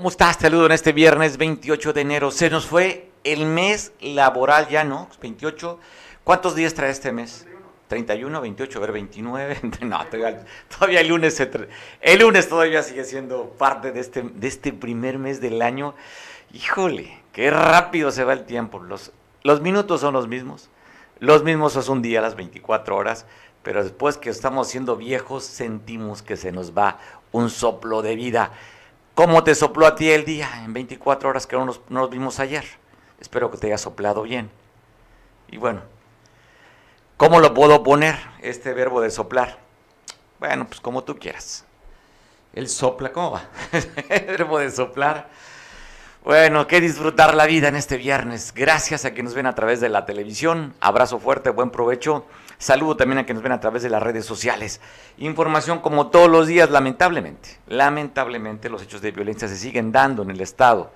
¿Cómo estás? Te saludo en este viernes 28 de enero. Se nos fue el mes laboral ya, ¿no? 28. ¿Cuántos días trae este mes? 31, 28, a ver, 29. No, todavía, el lunes se el lunes todavía sigue siendo parte de este, de este primer mes del año. Híjole, qué rápido se va el tiempo. Los, los minutos son los mismos. Los mismos es un día, las 24 horas. Pero después que estamos siendo viejos, sentimos que se nos va un soplo de vida. ¿Cómo te sopló a ti el día en 24 horas que no nos, no nos vimos ayer? Espero que te haya soplado bien. Y bueno, ¿Cómo lo puedo poner, este verbo de soplar? Bueno, pues como tú quieras. El sopla, ¿cómo va? El verbo de soplar. Bueno, que disfrutar la vida en este viernes. Gracias a quienes nos ven a través de la televisión. Abrazo fuerte, buen provecho. Saludo también a quienes nos ven a través de las redes sociales. Información como todos los días, lamentablemente. Lamentablemente los hechos de violencia se siguen dando en el Estado.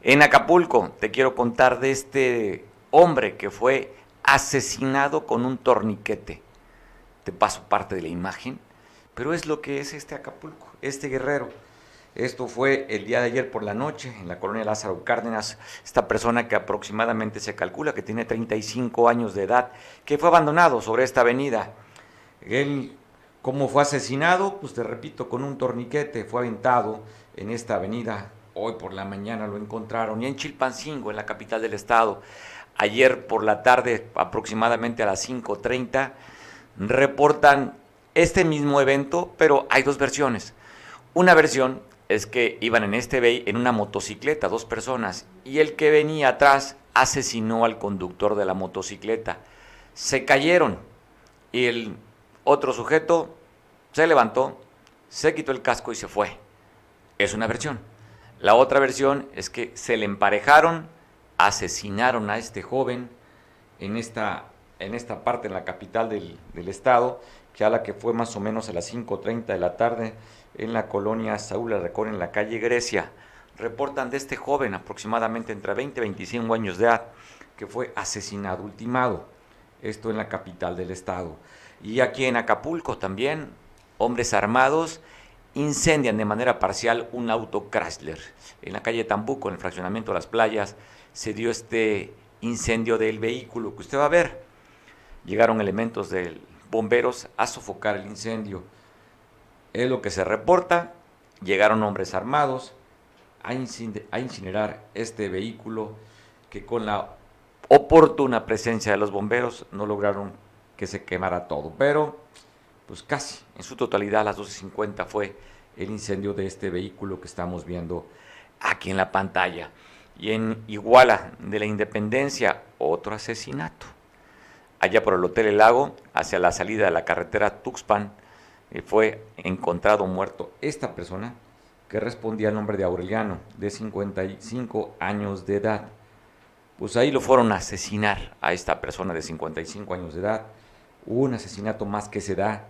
En Acapulco, te quiero contar de este hombre que fue asesinado con un torniquete. Te paso parte de la imagen, pero es lo que es este Acapulco, este guerrero. Esto fue el día de ayer por la noche en la colonia Lázaro Cárdenas, esta persona que aproximadamente se calcula que tiene 35 años de edad, que fue abandonado sobre esta avenida. Él, ¿cómo fue asesinado? Pues te repito, con un torniquete, fue aventado en esta avenida. Hoy por la mañana lo encontraron y en Chilpancingo, en la capital del estado ayer por la tarde, aproximadamente a las 5.30, reportan este mismo evento, pero hay dos versiones. Una versión es que iban en este bay en una motocicleta, dos personas, y el que venía atrás asesinó al conductor de la motocicleta. Se cayeron y el otro sujeto se levantó, se quitó el casco y se fue. Es una versión. La otra versión es que se le emparejaron, asesinaron a este joven en esta, en esta parte, en la capital del, estado, que a la que fue más o menos a las 5.30 de la tarde en la colonia Saúl Arrecón, en la calle Grecia. Reportan de este joven, aproximadamente entre 20 y 25 años de edad, que fue asesinado, ultimado. Esto en la capital del estado. Y aquí en Acapulco también, hombres armados incendian de manera parcial un auto Chrysler en la calle Tambuco, en el fraccionamiento de las playas, se dio este incendio del vehículo que usted va a ver. Llegaron elementos de bomberos a sofocar el incendio. Es lo que se reporta. Llegaron hombres armados a incinerar este vehículo que con la oportuna presencia de los bomberos no lograron que se quemara todo. Pero, pues casi, en su totalidad, a las 12.50 fue el incendio de este vehículo que estamos viendo aquí en la pantalla y en Iguala de la Independencia otro asesinato. Allá por el Hotel El Lago, hacia la salida de la carretera Tuxpan, fue encontrado muerto esta persona que respondía al nombre de Aureliano, de 55 años de edad. Pues ahí lo fueron a asesinar a esta persona de 55 años de edad. Un asesinato más que se da,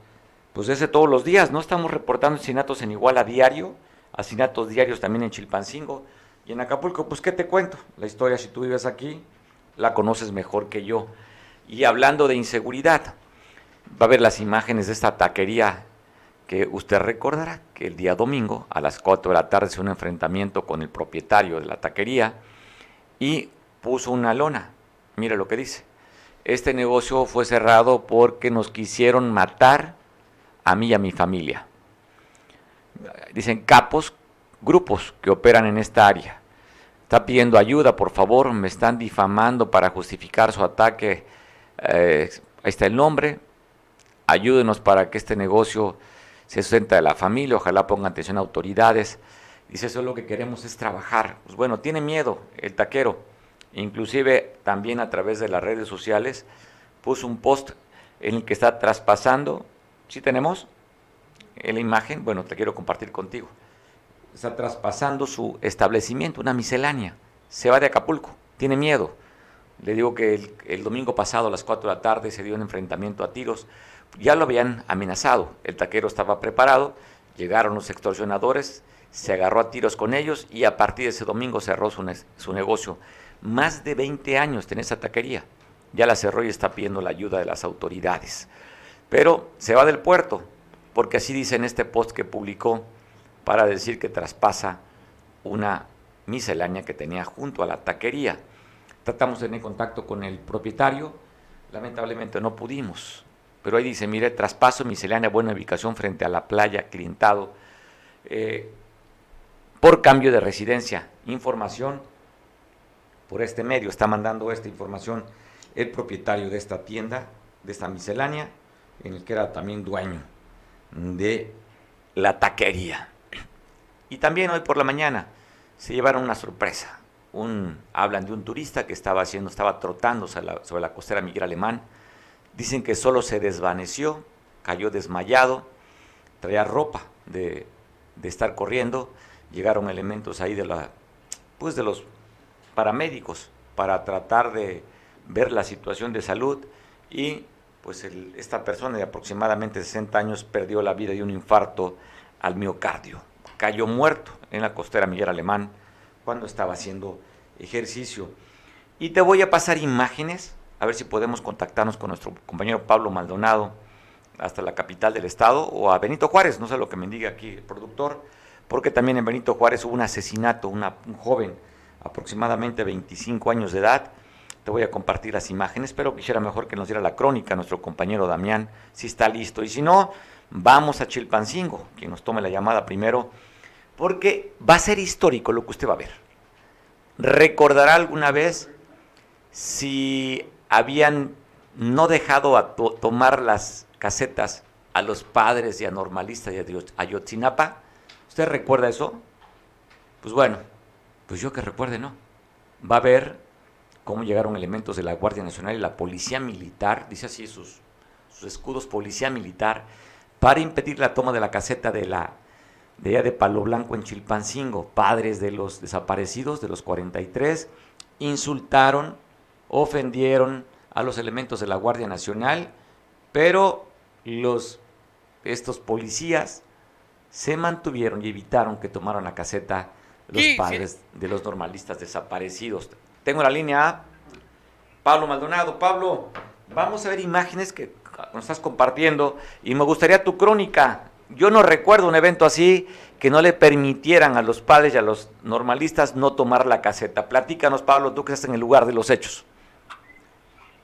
pues ese todos los días, ¿no? Estamos reportando asesinatos en Iguala diario, asesinatos diarios también en Chilpancingo, y en Acapulco, pues, ¿qué te cuento? La historia, si tú vives aquí, la conoces mejor que yo. Y hablando de inseguridad, va a ver las imágenes de esta taquería que usted recordará que el día domingo a las 4 de la tarde se un enfrentamiento con el propietario de la taquería y puso una lona. Mire lo que dice. Este negocio fue cerrado porque nos quisieron matar a mí y a mi familia. Dicen capos grupos que operan en esta área. Está pidiendo ayuda, por favor, me están difamando para justificar su ataque. Eh, ahí está el nombre. Ayúdenos para que este negocio se sustente de la familia. Ojalá pongan atención a autoridades. Dice, eso lo que queremos es trabajar. Pues bueno, tiene miedo el taquero. Inclusive también a través de las redes sociales puso un post en el que está traspasando. ¿Sí tenemos? En la imagen, bueno, te quiero compartir contigo está traspasando su establecimiento, una miscelánea. Se va de Acapulco, tiene miedo. Le digo que el, domingo pasado a las 4 de la tarde se dio un enfrentamiento a tiros. Ya lo habían amenazado, el taquero estaba preparado, llegaron los extorsionadores, se agarró a tiros con ellos y a partir de ese domingo cerró su, su negocio. Más de 20 años tiene esa taquería. Ya la cerró y está pidiendo la ayuda de las autoridades. Pero se va del puerto, porque así dice en este post que publicó para decir que traspasa una miscelánea que tenía junto a la taquería. Tratamos de tener contacto con el propietario, lamentablemente no pudimos. Pero ahí dice, mire, traspaso miscelánea, buena ubicación frente a la playa, clientado, eh, por cambio de residencia. Información por este medio, está mandando esta información el propietario de esta tienda, de esta miscelánea, en el que era también dueño de la taquería. Y también hoy por la mañana se llevaron una sorpresa. Un, hablan de un turista que estaba haciendo, estaba trotando sobre la, costera Miguel Alemán. Dicen que solo se desvaneció, cayó desmayado, traía ropa de, de estar corriendo. Llegaron elementos ahí de la, pues de los paramédicos para tratar de ver la situación de salud y pues esta persona de aproximadamente 60 años perdió la vida de un infarto al miocardio. Cayó muerto en la costera Miguel Alemán cuando estaba haciendo ejercicio. Y te voy a pasar imágenes, a ver si podemos contactarnos con nuestro compañero Pablo Maldonado hasta la capital del estado o a Benito Juárez, no sé lo que me diga aquí el productor, porque también en Benito Juárez hubo un asesinato, un joven aproximadamente 25 años de edad, te voy a compartir las imágenes, pero quisiera mejor que nos diera la crónica nuestro compañero Damián, si está listo. Y si no, vamos a Chilpancingo, quien nos tome la llamada primero, porque va a ser histórico lo que usted va a ver. ¿Recordará alguna vez si habían no dejado a tomar las casetas a los padres y anormalistas de Ayotzinapa? ¿Usted recuerda eso? Pues bueno, pues yo que recuerde, no. Va a ver cómo llegaron elementos de la Guardia Nacional y la Policía Militar, dice así sus, escudos, Policía Militar, para impedir la toma de la caseta de la de allá de Palo Blanco en Chilpancingo, padres de los desaparecidos, de los 43, insultaron, ofendieron a los elementos de la Guardia Nacional, pero los, estos policías se mantuvieron y evitaron que tomaran la caseta los padres de los normalistas desaparecidos. Tengo la línea A. Pablo Maldonado. Pablo, vamos a ver imágenes que nos estás compartiendo y me gustaría tu crónica. Yo no recuerdo un evento así que no le permitieran a los padres y a los normalistas no tomar la caseta. Platícanos, Pablo, tú que estás en el lugar de los hechos.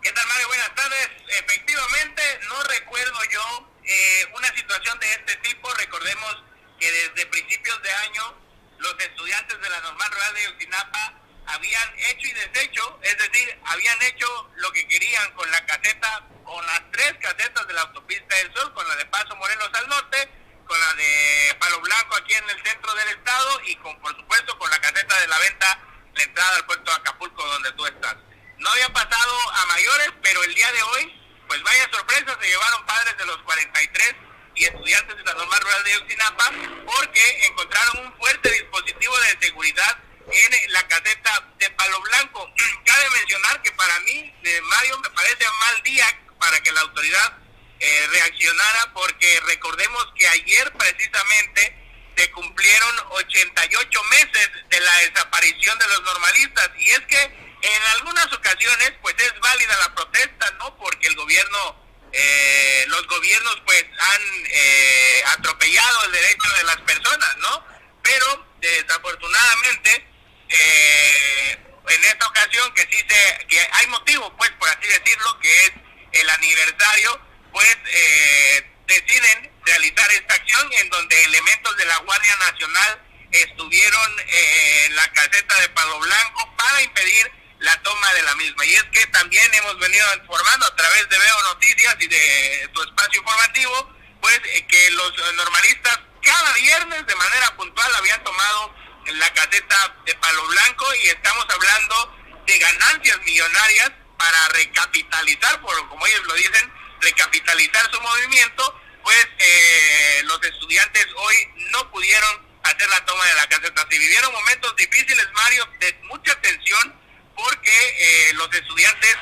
¿Qué tal, Mario? Buenas tardes. Efectivamente, no recuerdo yo eh, una situación de este tipo. Recordemos que desde principios de año los estudiantes de la normal rural de Utinapa habían hecho y deshecho, es decir, habían hecho lo que querían con la caseta, con las tres casetas de la autopista del Sol, con la de Paso Morelos al norte, con la de Palo Blanco aquí en el centro del estado y con, por supuesto, con la caseta de la venta, la entrada al puerto de Acapulco donde tú estás. No había pasado a mayores, pero el día de hoy, pues vaya sorpresa, se llevaron padres de los 43 y estudiantes de la normal rural de Ucinapa porque encontraron un fuerte dispositivo de seguridad en la caseta de Palo Blanco. Cabe mencionar que para mí, de Mario, me parece mal día para que la autoridad eh, reaccionara, porque recordemos que ayer precisamente se cumplieron 88 meses de la desaparición de los normalistas. Y es que en algunas ocasiones, pues es válida la protesta, ¿no? Porque el gobierno, eh, los gobiernos, pues han eh, atropellado el derecho de las personas, ¿no? Pero desafortunadamente eh, en esta ocasión que sí se, que hay motivo, pues por así decirlo, que es el aniversario, pues eh, deciden realizar esta acción en donde elementos de la Guardia Nacional estuvieron eh, en la caseta de Palo Blanco para impedir la toma de la misma. Y es que también hemos venido informando a través de Veo Noticias y de tu espacio informativo, pues eh, que los normalistas cada viernes de manera puntual habían tomado la caseta de Palo Blanco y estamos hablando de ganancias millonarias para recapitalizar, por como ellos lo dicen, recapitalizar su movimiento, pues eh, los estudiantes hoy no pudieron hacer la toma de la caseta. Se vivieron momentos difíciles, Mario, de mucha tensión, porque eh, los estudiantes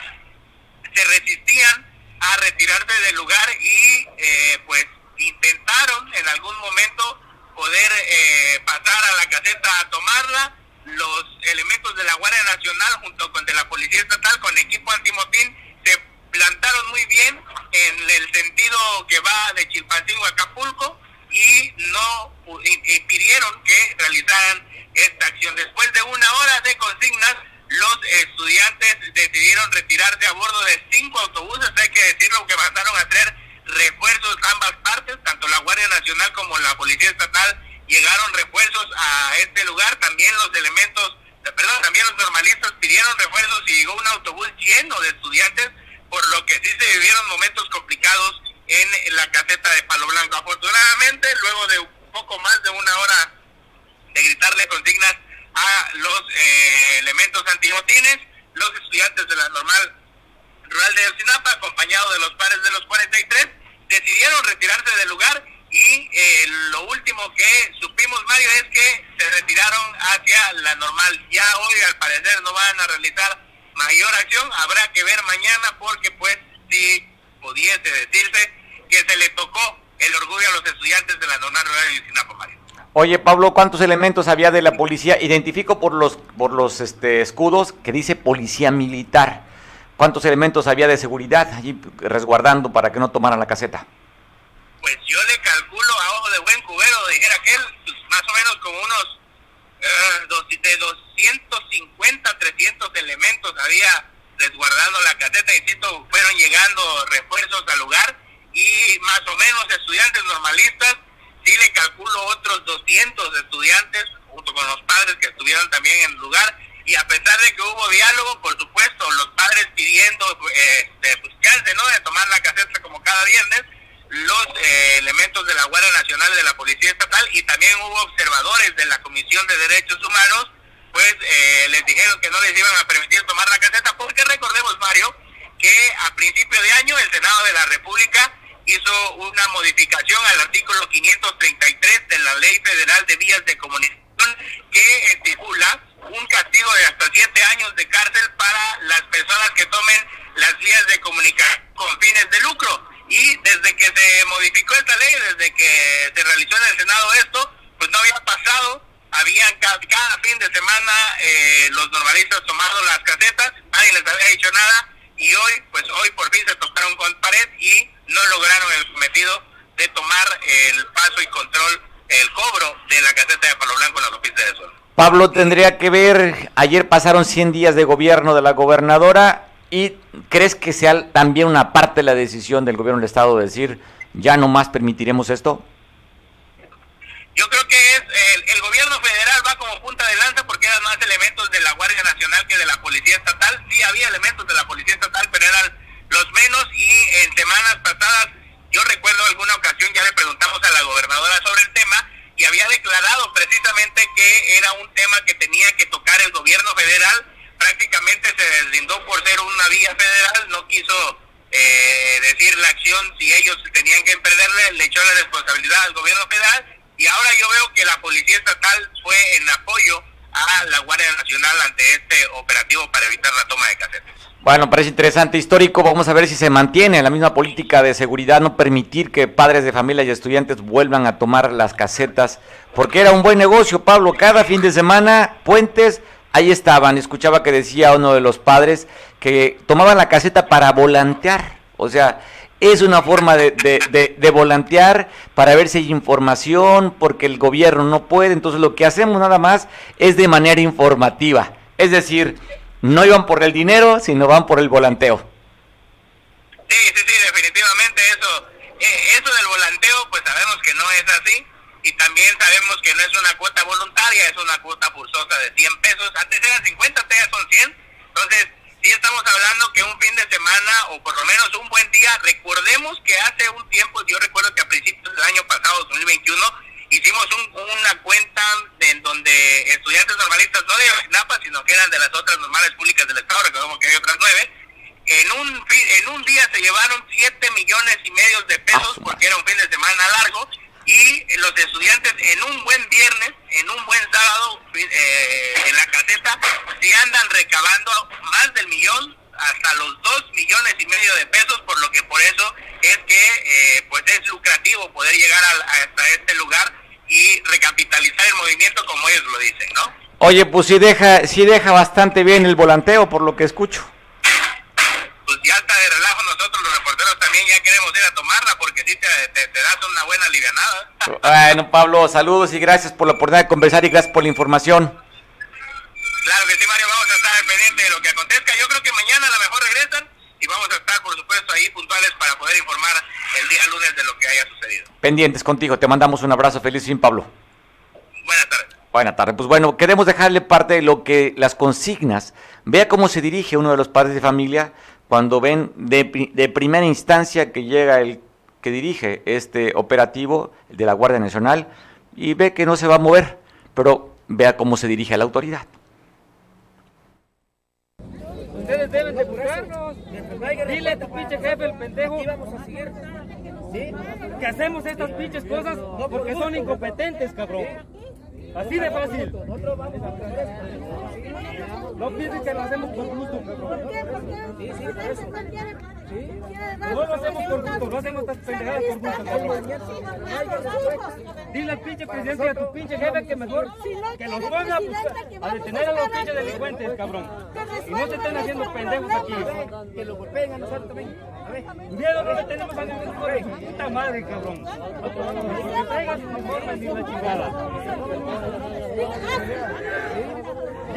se resistían a retirarse del lugar y eh, pues intentaron en algún momento poder eh, pasar a la caseta a tomarla. Los elementos de la Guardia Nacional junto con de la Policía Estatal con equipo antimotín se plantaron muy bien en el sentido que va de Chilpancingo a Acapulco y no impidieron que realizaran esta acción. Después de una hora de consignas, los estudiantes decidieron retirarse a bordo de cinco autobuses, hay que decirlo, que mandaron a traer refuerzos ambas partes, tanto la Guardia Nacional como la Policía Estatal llegaron refuerzos a este lugar, también los elementos, perdón, también los normalistas pidieron refuerzos y llegó un autobús lleno de estudiantes, por lo que sí se vivieron momentos complicados en la caseta de Palo Blanco. Afortunadamente, luego de un poco más de una hora de gritarle consignas a los eh, elementos antimotines, los estudiantes de la normal rural de Sinapa, acompañados de los padres de los 43, decidieron retirarse del lugar y eh, lo último que supimos, Mario, es que se retiraron hacia la normal. Ya hoy, al parecer, no van a realizar mayor acción. Habrá que ver mañana porque, pues, si pudiese decirse que se le tocó el orgullo a los estudiantes de la normal rural de Sinapa, Mario. Oye, Pablo, ¿cuántos elementos había de la policía? Identifico por los por los este, escudos que dice policía militar. ¿Cuántos elementos había de seguridad allí resguardando para que no tomaran la caseta? Pues yo le calculo a ojo de buen cubero, dijera aquel, pues más o menos como unos eh, de 250, 300 elementos había resguardando la caseta. Insisto, fueron llegando refuerzos al lugar y más o menos estudiantes normalistas sí le calculo otros 200 estudiantes, junto con los padres que estuvieron también en el lugar, y a pesar de que hubo diálogo, por supuesto, los padres pidiendo eh, de, pues, ¿no? de tomar la caseta como cada viernes, los eh, elementos de la Guardia Nacional de la Policía Estatal y también hubo observadores de la Comisión de Derechos Humanos, pues eh, les dijeron que no les iban a permitir tomar la caseta, porque recordemos, Mario, que a principio de año el Senado de la República hizo una modificación al artículo 533 de la Ley Federal de Vías de Comunicación que estipula un castigo de hasta siete años de cárcel para las personas que tomen las vías de comunicación con fines de lucro. Y desde que se modificó esta ley, desde que se realizó en el Senado esto, pues no había pasado, habían cada, fin de semana eh, los normalistas tomando las casetas, nadie les había dicho nada, y hoy, pues hoy por fin se tocaron con pared y no lograron el cometido de tomar el paso y control, el cobro de la caseta de Palo Blanco en la autopista de Sol. Pablo, tendría que ver, ayer pasaron 100 días de gobierno de la gobernadora y crees que sea también una parte de la decisión del gobierno del estado de decir, ya no más permitiremos esto? Yo creo que es el, gobierno federal va como punta de lanza porque eran más elementos de la Guardia De la Policía Estatal. Sí había elementos de la Policía Estatal, pero eran los menos y en semanas pasadas, yo recuerdo alguna ocasión ya le preguntamos a la gobernadora sobre el tema y había declarado precisamente que era un tema que tenía que tocar el gobierno federal. Prácticamente se deslindó por ser una vía federal, no quiso eh, decir la acción si ellos tenían que emprederle, le echó la responsabilidad al gobierno federal y ahora yo veo que la Policía Estatal fue en apoyo a la Guardia Nacional ante este operativo para evitar la toma de casetas. Bueno, parece interesante, histórico. Vamos a ver si se mantiene la misma política de seguridad, no permitir que padres de familia y estudiantes vuelvan a tomar las casetas, porque era un buen negocio, Pablo. Cada fin de semana, puentes, ahí estaban. Escuchaba que decía uno de los padres que tomaban la caseta para volantear. O sea, es una forma de, de, volantear para ver si hay información, porque el gobierno no puede. Entonces lo que hacemos nada más es de manera informativa. Es decir, no iban por el dinero, sino van por el volanteo. Sí, sí, sí, definitivamente eso. Eh, eso del volanteo, pues sabemos que no es así. Y también sabemos que no es una cuota voluntaria, es una cuota forzosa de 100 pesos. Antes eran 50, ya son 100. Entonces, sí estamos hablando que un fin de semana o por lo menos un buen día, recordemos que hace un tiempo, yo recuerdo que a principios del año pasado, 2021, hicimos una cuenta en donde estudiantes normalistas, no de NAPA, sino que eran de las otras normales públicas del Estado, recordemos que hay otras nueve, en un, en un día se llevaron 7 millones y medio de pesos ah, porque era un fin de semana largo y los estudiantes en un buen viernes, en un buen sábado, eh, en la caseta, se andan recabando más del millón, hasta los dos millones y medio de pesos, por lo que por eso es que eh, pues es lucrativo poder llegar hasta este lugar y recapitalizar el movimiento como ellos lo dicen, ¿no? Oye, pues sí deja, sí deja bastante bien el volanteo, por lo que escucho. Pues ya está de relajo nosotros los reporteros también ya queremos ir a tomarla porque sí te, te, das una buena alivianada. Bueno, Pablo, saludos y gracias por la oportunidad de conversar y gracias por la información. Claro que sí, Mario, vamos a estar pendiente de lo que acontezca. Yo creo que mañana a lo mejor regresan y vamos a estar, por supuesto, ahí puntuales para poder informar el día lunes de lo que haya sucedido. Pendientes contigo, te mandamos un abrazo, feliz fin, Pablo. Buenas tardes. Buenas tardes. Pues bueno, queremos dejarle parte de lo que las consignas. Vea cómo se dirige uno de los padres de familia cuando ven de, de primera instancia que llega el que dirige este operativo de la Guardia Nacional y ve que no se va a mover, pero vea cómo se dirige a la autoridad. Ustedes deben de buscarnos. Dile a tu pinche jefe, el pendejo. Que hacemos estas pinches cosas porque son incompetentes, cabrón. Así de fácil. No piensen que lo hacemos por gusto, No lo hacemos por gusto, no hacemos estas pendejadas por gusto. Dile al pinche presidente y a tu pinche jefe que mejor que los ponga a detener a los pinches delincuentes, cabrón. Y no se estén haciendo pendejos aquí. Que lo golpeen a nosotros también. Miedo no le tenemos a ningún su puta madre, cabrón. Que traigan sus uniformes y la chingada.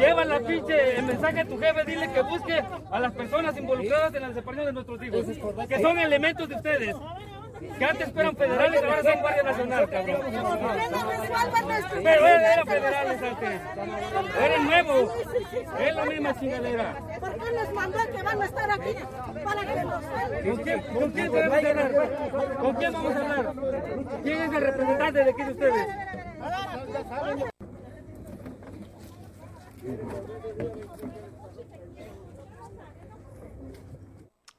Lleva la pinche el mensaje a tu jefe, dile que busque a las personas involucradas en la desaparición de nuestros hijos, que son elementos de ustedes. Que antes fueron federales, ahora son Guardia Nacional, cabrón. Pero él era federales antes. Era nuevo. Es la misma chingadera. ¿Por qué les mandó que van a estar aquí? Para que nos ¿Con quién, ¿Con quién debemos hablar? ¿Con quién vamos a hablar? ¿Quién es el representante de aquí de ustedes?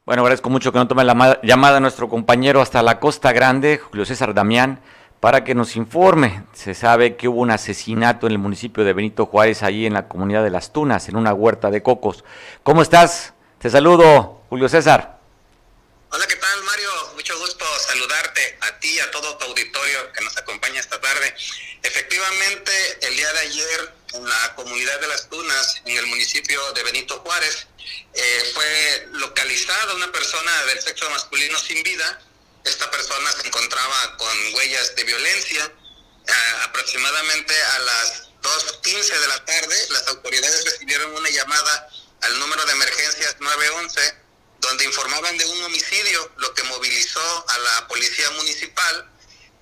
Bueno, agradezco mucho que no tome la llamada a nuestro compañero hasta la Costa Grande, Julio César Damián, para que nos informe. Se sabe que hubo un asesinato en el municipio de Benito Juárez, ahí en la comunidad de Las Tunas, en una huerta de cocos. ¿Cómo estás? Te saludo, Julio César. Hola, ¿qué tal, Mario? Mucho gusto saludarte a ti y a todo tu auditorio que nos acompaña esta tarde. Efectivamente, el día de ayer en la comunidad de Las Tunas, en el municipio de Benito Juárez, eh, fue localizada una persona del sexo masculino sin vida. Esta persona se encontraba con huellas de violencia. aproximadamente a las 2.15 de la tarde, las autoridades recibieron una llamada al número de emergencias 911, donde informaban de un homicidio, lo que movilizó a la policía municipal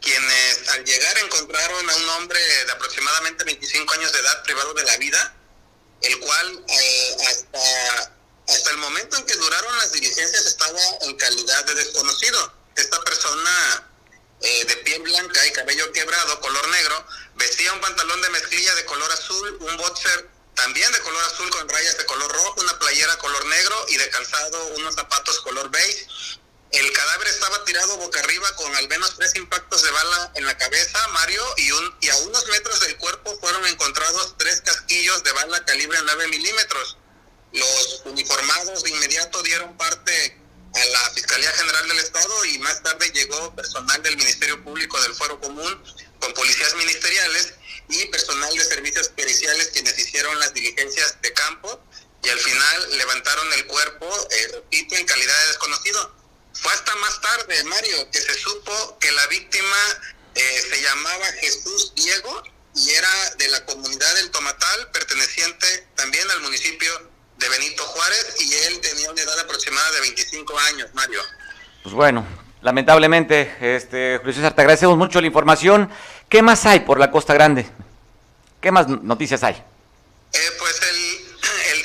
quienes al llegar encontraron a un hombre de aproximadamente 25 años de edad privado de la vida, el cual eh, hasta, hasta el momento en que duraron las diligencias estaba en calidad de desconocido. Esta persona eh, de piel blanca y cabello quebrado, color negro, vestía un pantalón de mezclilla de color azul, un boxer también de color azul con rayas de color rojo, una playera color negro y de calzado unos zapatos color beige el cadáver estaba tirado boca arriba con al menos tres impactos de bala en la cabeza, Mario, y, un, y a unos metros del cuerpo fueron encontrados tres casquillos de bala calibre 9 milímetros. Los uniformados de inmediato dieron parte a la Fiscalía General del Estado y más tarde llegó personal del Ministerio Público del Fuero Común con policías ministeriales y personal de servicios periciales quienes hicieron las diligencias de campo y al final levantaron el cuerpo, eh, repito, en calidad de desconocido fue hasta más tarde, Mario, que se supo que la víctima eh, se llamaba Jesús Diego y era de la comunidad del Tomatal, perteneciente también al municipio de Benito Juárez, y él tenía una edad aproximada de 25 años, Mario. Pues bueno, lamentablemente, este, Julio César, te agradecemos mucho la información. ¿Qué más hay por la Costa Grande? ¿Qué más noticias hay? Eh, pues el,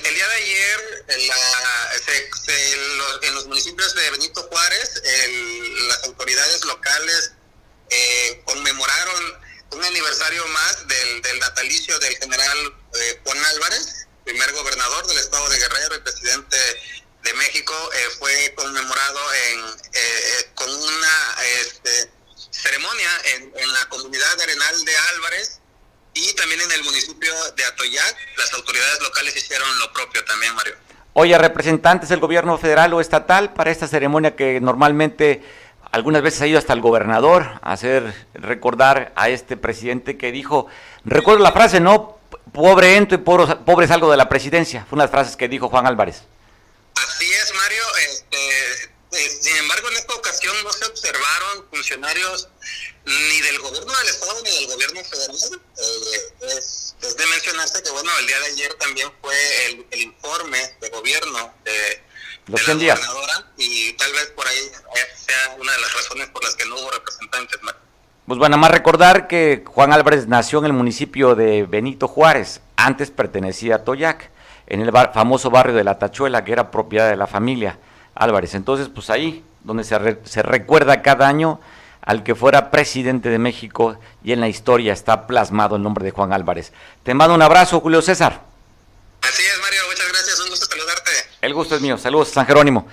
el, día de ayer la, autoridades locales eh, conmemoraron un aniversario más del, natalicio del general eh, Juan Álvarez, primer gobernador del estado de Guerrero y presidente de México, eh, fue conmemorado en, con una este, ceremonia en, la comunidad Arenal de Álvarez y también en el municipio de Atoyac. Las autoridades locales hicieron lo propio también, Mario. Oye, representantes del gobierno federal o estatal para esta ceremonia que normalmente algunas veces ha ido hasta el gobernador a hacer recordar a este presidente que dijo, recuerdo la frase, ¿no? Pobre ento y pobre, salgo de la presidencia. Fue una de las frases que dijo Juan Álvarez. Así es, Mario. Este, eh, sin embargo, en esta ocasión no se observaron funcionarios ni del gobierno del estado ni del gobierno federal. Eh, es, de mencionarse que, bueno, el día de ayer también fue el, informe de gobierno de, y tal vez por ahí sea una de las razones por las que no hubo representantes. Pues bueno, más recordar que Juan Álvarez nació en el municipio de Benito Juárez, antes pertenecía a Toyac, en el famoso barrio de La Tachuela, que era propiedad de la familia Álvarez. Entonces, pues ahí, donde se, se recuerda cada año al que fuera presidente de México y en la historia está plasmado el nombre de Juan Álvarez. Te mando un abrazo, Julio César. Así es, Mario, muchas gracias, un gusto saludarte. El gusto es mío, saludos, San Jerónimo.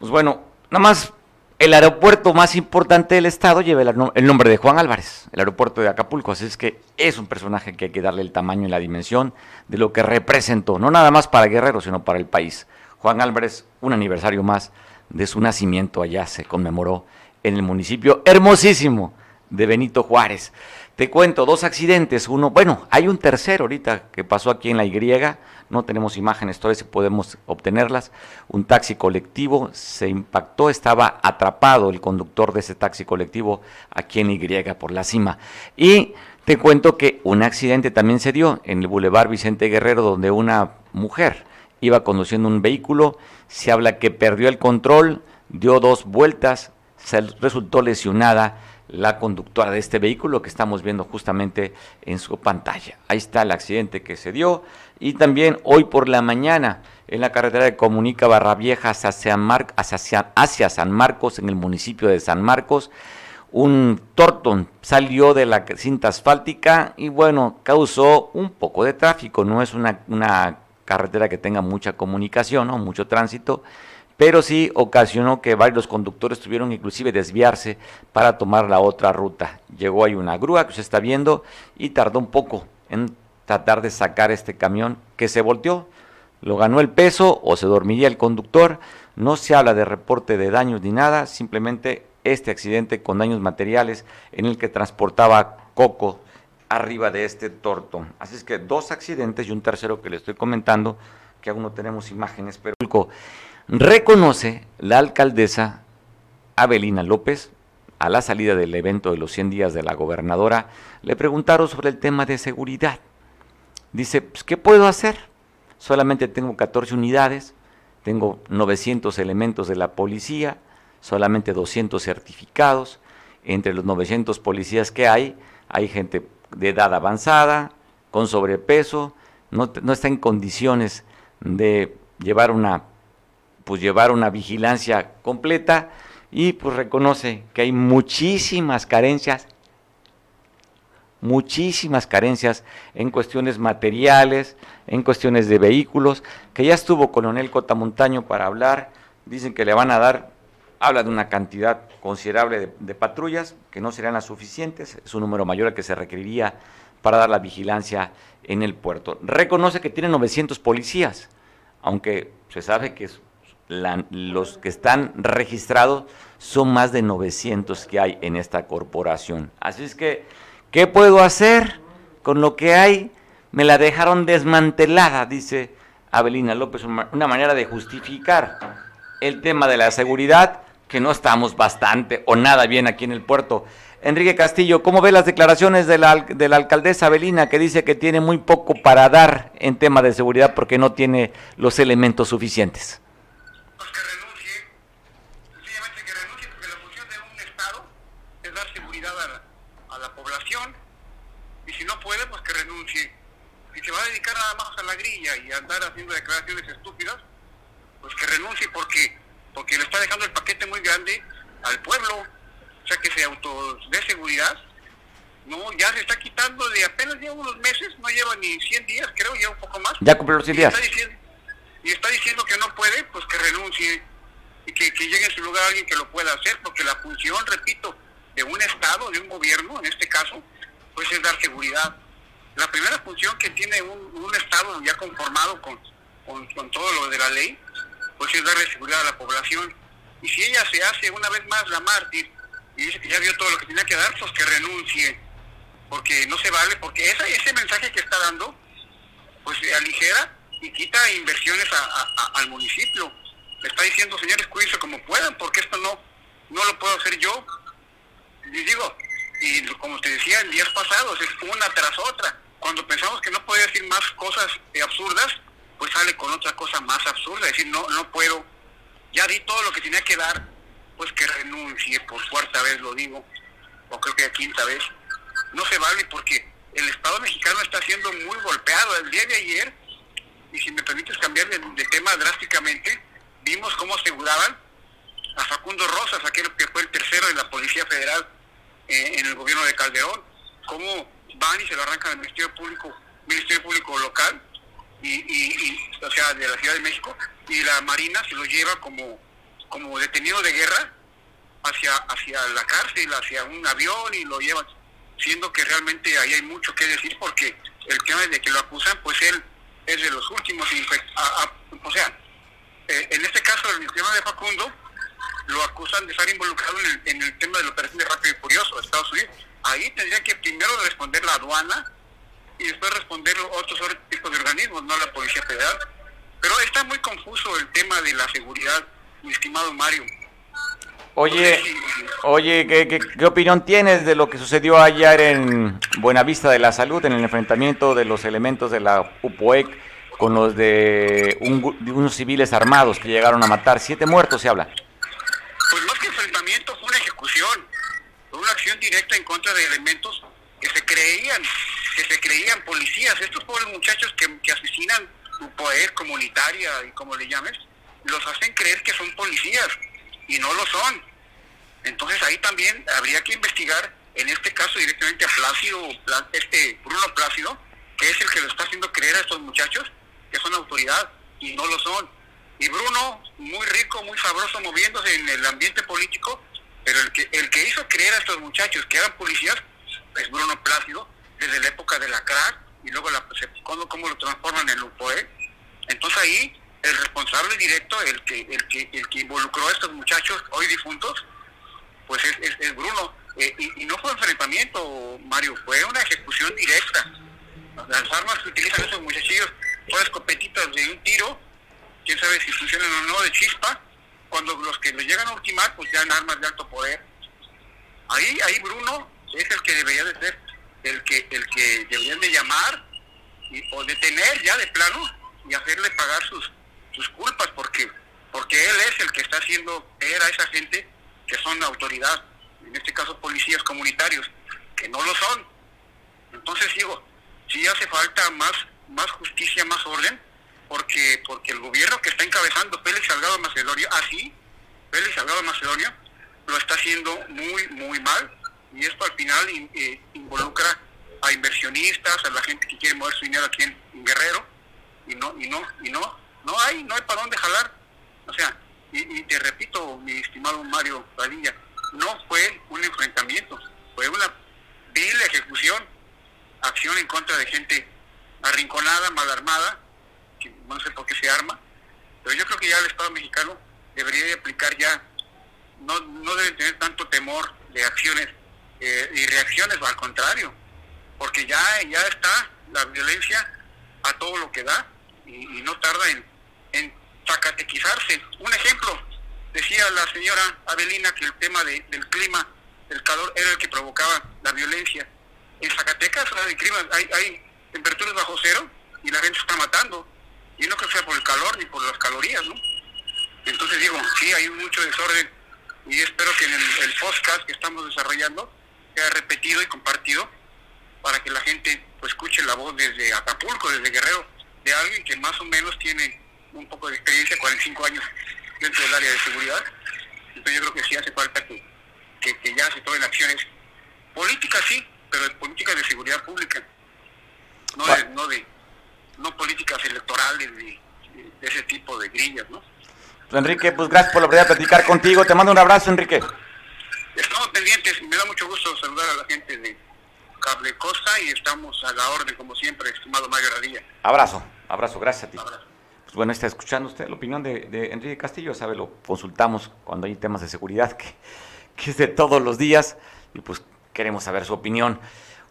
Pues bueno, nada más el aeropuerto más importante del estado lleva el, nombre de Juan Álvarez, el aeropuerto de Acapulco, así es que es un personaje que hay que darle el tamaño y la dimensión de lo que representó, no nada más para Guerrero, sino para el país. Juan Álvarez, un aniversario más de su nacimiento allá se conmemoró en el municipio hermosísimo de Benito Juárez. Te cuento, dos accidentes, uno, bueno, hay un tercero ahorita que pasó aquí en la Y, no tenemos imágenes todavía si podemos obtenerlas, un taxi colectivo se impactó, estaba atrapado el conductor de ese taxi colectivo aquí en Y por la cima. Y te cuento que un accidente también se dio en el Boulevard Vicente Guerrero donde una mujer iba conduciendo un vehículo, se habla que perdió el control, dio dos vueltas, se resultó lesionada la conductora de este vehículo que estamos viendo justamente en su pantalla. Ahí está el accidente que se dio y también hoy por la mañana en la carretera de Comunica Barra Vieja hacia San, Marcos, en el municipio de San Marcos, un Torton salió de la cinta asfáltica y bueno, causó un poco de tráfico, no es una, carretera que tenga mucha comunicación, ¿no? mucho tránsito, pero sí ocasionó que varios conductores tuvieron inclusive desviarse para tomar la otra ruta. Llegó ahí una grúa que se está viendo y tardó un poco en tratar de sacar este camión que se volteó. Lo ganó el peso o se dormiría el conductor. No se habla de reporte de daños ni nada, simplemente este accidente con daños materiales en el que transportaba coco arriba de este torto. Así es que dos accidentes y un tercero que le estoy comentando, que aún no tenemos imágenes, pero reconoce la alcaldesa Abelina López a la salida del evento de los 100 días de la gobernadora, le preguntaron sobre el tema de seguridad. Dice, pues, ¿qué puedo hacer? Solamente tengo 14 unidades, tengo 900 elementos de la policía, solamente 200 certificados. Entre los 900 policías que hay, hay gente de edad avanzada, con sobrepeso, no, no está en condiciones de llevar una pues llevar una vigilancia completa y pues reconoce que hay muchísimas carencias, muchísimas carencias en cuestiones materiales, en cuestiones de vehículos, que ya estuvo Coronel Cotamontaño para hablar, dicen que le van a dar, habla de una cantidad considerable de, patrullas, que no serían las suficientes, es un número mayor al que se requeriría para dar la vigilancia en el puerto. Reconoce que tiene 900 policías, aunque se sabe que es los que están registrados son más de 900 que hay en esta corporación. Así es que, ¿qué puedo hacer con lo que hay? Me la dejaron desmantelada, dice Abelina López, una manera de justificar el tema de la seguridad, que no estamos bastante o nada bien aquí en el puerto. Enrique Castillo, ¿cómo ve las declaraciones de la, de la alcaldesa Abelina que dice que tiene muy poco para dar en tema de seguridad porque no tiene los elementos suficientes? Y andar haciendo declaraciones estúpidas, pues que renuncie porque porque le está dejando el paquete muy grande al pueblo, o sea que se auto de seguridad, no, ya se está quitando de apenas lleva unos meses, no lleva ni 100 días, creo, ya un poco más. Ya cumplió los 100 días. Y está, diciendo, que no puede, pues que renuncie y que, que llegue en su lugar alguien que lo pueda hacer, porque la función, repito, de un Estado, de un gobierno, en este caso, pues es dar seguridad la primera función que tiene un, Estado ya conformado con, con, todo lo de la ley, pues es darle seguridad a la población. Y si ella se hace una vez más la mártir y dice que ya dio todo lo que tenía que dar, pues que renuncie, porque no se vale, porque ese mensaje que está dando, pues aligera y quita inversiones al municipio. está diciendo, señores, cuídense como puedan, porque esto no, no lo puedo hacer yo. Y digo, y como te decía en días pasados, es una tras otra. Cuando pensamos que no podía decir más cosas eh, absurdas, pues sale con otra cosa más absurda, es decir, no, no puedo, ya di todo lo que tenía que dar, pues que renuncie, por cuarta vez lo digo, o creo que quinta vez. No se vale porque el Estado mexicano está siendo muy golpeado. El día de ayer, y si me permites cambiar de, tema drásticamente, vimos cómo aseguraban a Facundo Rosas, aquel que fue el tercero de la Policía Federal eh, en el gobierno de Calderón, cómo van y se lo arrancan al Ministerio Público, Ministerio Público local, y, o sea, de la Ciudad de México, y la Marina se lo lleva como, como detenido de guerra hacia, hacia la cárcel, hacia un avión y lo llevan, siendo que realmente ahí hay mucho que decir porque el tema de que lo acusan, pues él es de los últimos, o sea, eh, en este caso el tema de Facundo, lo acusan de estar involucrado en el, en el tema de la operación de Rápido y Furioso de Estados Unidos. Ahí tendría que primero responder la aduana y después responder otros tipos de organismos, no la Policía Federal. Pero está muy confuso el tema de la seguridad, mi estimado Mario. Oye, oye, ¿qué, qué, opinión tienes de lo que sucedió ayer en Buenavista de la Salud, en el enfrentamiento de los elementos de la UPOEC con los de, de unos civiles armados que llegaron a matar? Siete muertos se habla. Pues más que enfrentamiento fue una ejecución, una acción directa en contra de elementos que se creían, que se creían policías. Estos pobres muchachos que, que asesinan UPOEC comunitaria y como le llames, los hacen creer que son policías y no lo son. Entonces ahí también habría que investigar, en este caso directamente a Plácido, este Bruno Plácido, que es el que lo está haciendo creer a estos muchachos que son autoridad y no lo son. Y Bruno, muy rico, muy sabroso, moviéndose en el ambiente político, pero el que, el que hizo creer a estos muchachos que eran policías es Bruno Plácido, desde la época de la CRAC, y luego la, cómo, cómo lo transforman en UPOE. Entonces ahí el responsable directo, el que, el que, el que involucró a estos muchachos hoy difuntos, pues es, es, Bruno. Eh, y, no fue enfrentamiento, Mario, fue una ejecución directa. Las armas que utilizan esos muchachillos son escopetitas de un tiro, quién sabe si funcionan o no, de chispa, cuando los que lo llegan a ultimar, pues ya en armas de alto poder. Ahí, ahí Bruno es el que debería de ser, el que, el que deberían de llamar y, o detener ya de plano y hacerle pagar sus, sus culpas porque porque él es el que está haciendo ver a esa gente que son autoridad, en este caso policías comunitarios, que no lo son. Entonces digo, sí hace falta más más justicia, más orden, porque porque el gobierno que está encabezando Félix Salgado Macedonio, así, Félix Salgado Macedonio, lo está haciendo muy, muy mal, y esto al final eh, involucra a inversionistas, a la gente que quiere mover su dinero aquí en, Guerrero, y no, y no, y no, no hay, no hay para dónde jalar. O sea, y, te repito, mi estimado Mario Padilla, no fue un enfrentamiento, fue una vil ejecución, acción en contra de gente arrinconada, mal armada, que no sé por qué se arma, pero yo creo que ya el Estado mexicano debería de aplicar ya, no, no deben tener tanto temor de acciones eh, y reacciones, al contrario, porque ya, ya está la violencia a todo lo que da y no tarda en en zacatequizarse. Un ejemplo, decía la señora Avelina que el tema del clima, del calor, era el que provocaba la violencia. En Zacatecas hay, clima, hay, hay temperaturas bajo cero y la gente se está matando. Y no creo que sea por el calor ni por las calorías, ¿no? Entonces digo, sí, hay mucho desorden y espero que en el, el podcast que estamos desarrollando sea repetido y compartido para que la gente pues, escuche la voz desde Acapulco, desde Guerrero, de alguien que más o menos tiene un poco de experiencia, 45 años dentro del área de seguridad. Entonces yo creo que sí hace falta que, que, ya se tomen acciones políticas, sí, pero políticas de seguridad pública, no de, no, de, no políticas electorales de, ese tipo de grillas, ¿no? Enrique, pues gracias por la oportunidad de platicar contigo. Te mando un abrazo, Enrique. Estamos pendientes. Me da mucho gusto saludar a la gente de Cable Costa y estamos a la orden, como siempre, estimado Mario Radilla. Abrazo, abrazo, gracias a ti. Abrazo bueno, está escuchando usted la opinión de, Enrique Castillo, sabe, lo consultamos cuando hay temas de seguridad, que, que, es de todos los días, y pues queremos saber su opinión.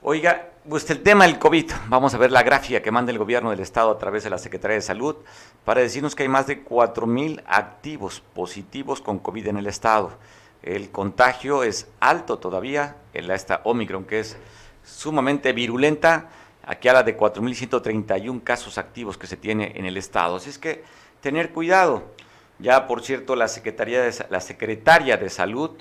Oiga, pues el tema del COVID, vamos a ver la gráfica que manda el gobierno del estado a través de la Secretaría de Salud para decirnos que hay más de 4.000 activos positivos con COVID en el estado. El contagio es alto todavía, en esta Omicron que es sumamente virulenta, aquí habla de 4.131 casos activos que se tiene en el estado. Así es que tener cuidado. Ya, por cierto, la, Secretaría de, la Secretaria de Salud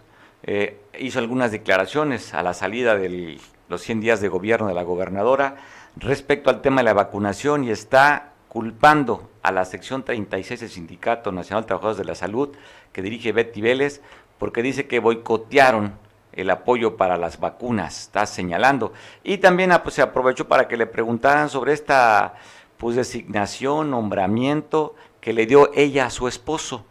eh, hizo algunas declaraciones a la salida del los 100 días de gobierno de la gobernadora respecto al tema de la vacunación y está culpando a la sección 36 del Sindicato Nacional de Trabajadores de la Salud que dirige Betty Vélez porque dice que boicotearon el apoyo para las vacunas, está señalando. Y también ah, pues, se aprovechó para que le preguntaran sobre esta pues, designación, nombramiento que le dio ella a su esposo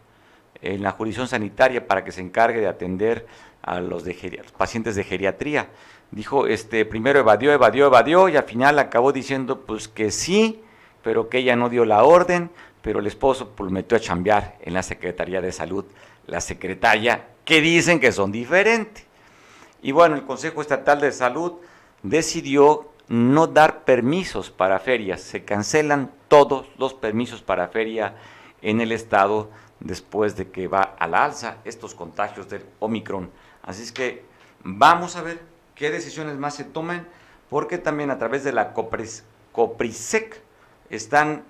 en la jurisdicción sanitaria para que se encargue de atender a los, de, los pacientes de geriatría dijo, este, primero evadió, evadió, evadió y al final acabó diciendo pues que sí, pero que ella no dio la orden, pero el esposo pues metió a chambear en la Secretaría de Salud, la secretaria, que dicen que son diferentes. Y bueno, el Consejo Estatal de Salud decidió no dar permisos para ferias, se cancelan todos los permisos para feria en el estado después de que va a la alza estos contagios del Omicron. Así es que vamos a ver qué decisiones más se toman, porque también a través de la COPRISEC están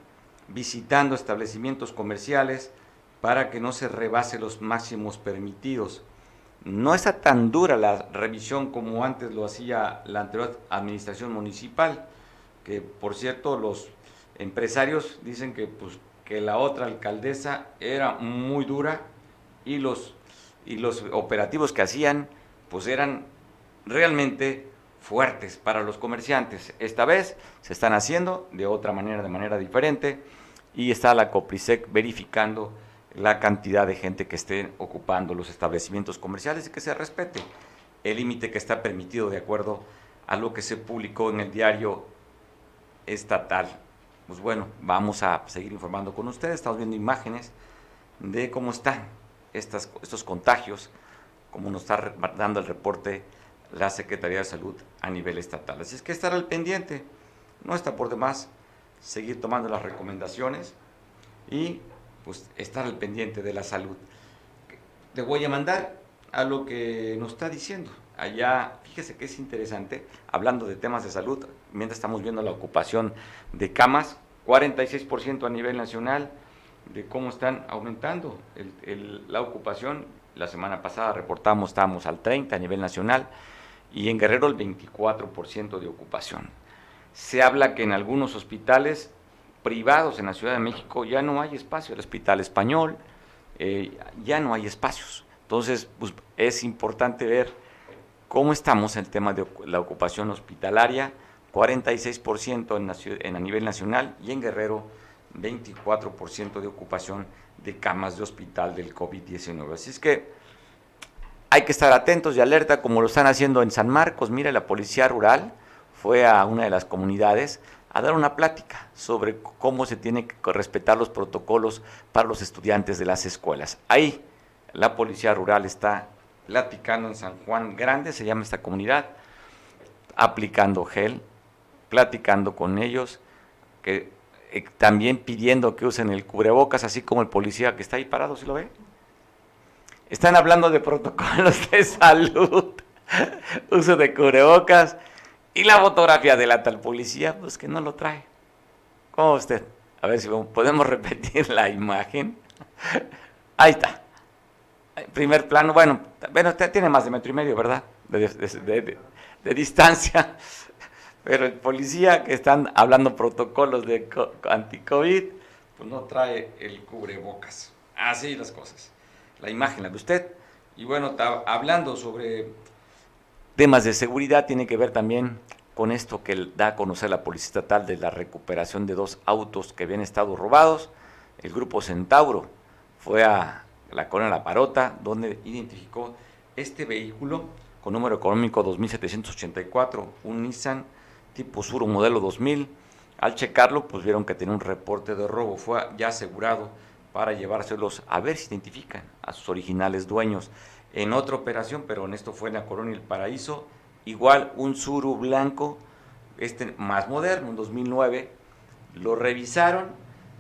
visitando establecimientos comerciales para que no se rebase los máximos permitidos. No está tan dura la revisión como antes lo hacía la anterior administración municipal, que por cierto los empresarios dicen que, pues, que la otra alcaldesa era muy dura y los, y los operativos que hacían pues eran realmente fuertes para los comerciantes. Esta vez se están haciendo de otra manera, de manera diferente, y está la Coprisec verificando la cantidad de gente que esté ocupando los establecimientos comerciales y que se respete el límite que está permitido de acuerdo a lo que se publicó en el diario estatal. Pues bueno, vamos a seguir informando con ustedes, estamos viendo imágenes de cómo están estos contagios, como nos está dando el reporte la Secretaría de Salud a nivel estatal. Así es que estar al pendiente, no está por demás seguir tomando las recomendaciones y pues estar al pendiente de la salud. Te voy a mandar a lo que nos está diciendo. Allá, fíjese que es interesante, hablando de temas de salud, mientras estamos viendo la ocupación de camas, 46% a nivel nacional, de cómo están aumentando la ocupación. La semana pasada reportamos, estábamos al 30 a nivel nacional y en Guerrero el 24% de ocupación. Se habla que en algunos hospitales privados en la Ciudad de México ya no hay espacio, el Hospital Español, eh, ya no hay espacios. Entonces, pues, es importante ver cómo estamos en el tema de la ocupación hospitalaria, 46% en, en a nivel nacional y en Guerrero 24% de ocupación de camas de hospital del COVID-19. Así es que hay que estar atentos y alerta como lo están haciendo en San Marcos. Mire, la policía rural fue a una de las comunidades a dar una plática sobre cómo se tienen que respetar los protocolos para los estudiantes de las escuelas. Ahí la policía rural está platicando en San Juan Grande, se llama esta comunidad, aplicando gel, platicando con ellos, que eh, también pidiendo que usen el cubrebocas, así como el policía que está ahí parado, ¿sí lo ve? Están hablando de protocolos de salud, uso de cubrebocas y la fotografía de la tal policía, pues que no lo trae. ¿Cómo usted? A ver si podemos repetir la imagen. Ahí está. Primer plano, bueno, bueno, usted tiene más de metro y medio, ¿verdad? De, de distancia. Pero el policía que están hablando protocolos de anti-COVID, pues no trae el cubrebocas. Así las cosas la imagen, la de usted. Y bueno, hablando sobre temas de seguridad, tiene que ver también con esto que da a conocer la Policía Estatal de la recuperación de dos autos que habían estado robados. El grupo Centauro fue a la colonia La Parota, donde identificó este vehículo con número económico 2784, un Nissan tipo Sur modelo 2000. Al checarlo, pues vieron que tenía un reporte de robo, fue ya asegurado para llevárselos a ver si identifican a sus originales dueños. En otra operación, pero en esto fue en la Colonia El Paraíso, igual un Suru blanco, este más moderno, un 2009, lo revisaron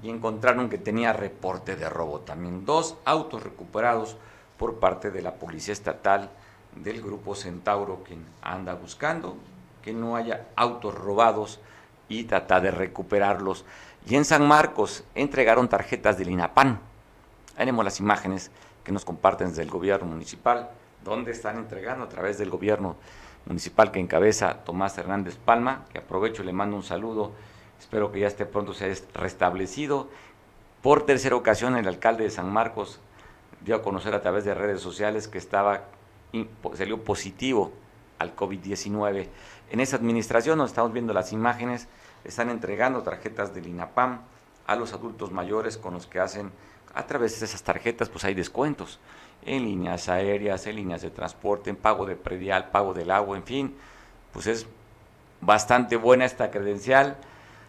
y encontraron que tenía reporte de robo también. Dos autos recuperados por parte de la Policía Estatal del Grupo Centauro, quien anda buscando que no haya autos robados y trata de recuperarlos. Y en San Marcos entregaron tarjetas del INAPAN. Tenemos las imágenes que nos comparten desde el gobierno municipal, donde están entregando a través del gobierno municipal que encabeza Tomás Hernández Palma, que aprovecho y le mando un saludo, espero que ya esté pronto se haya restablecido. Por tercera ocasión el alcalde de San Marcos dio a conocer a través de redes sociales que estaba salió positivo al COVID-19. En esa administración, nos estamos viendo las imágenes, están entregando tarjetas del INAPAM a los adultos mayores con los que hacen, a través de esas tarjetas, pues hay descuentos en líneas aéreas, en líneas de transporte, en pago de predial, pago del agua, en fin, pues es bastante buena esta credencial,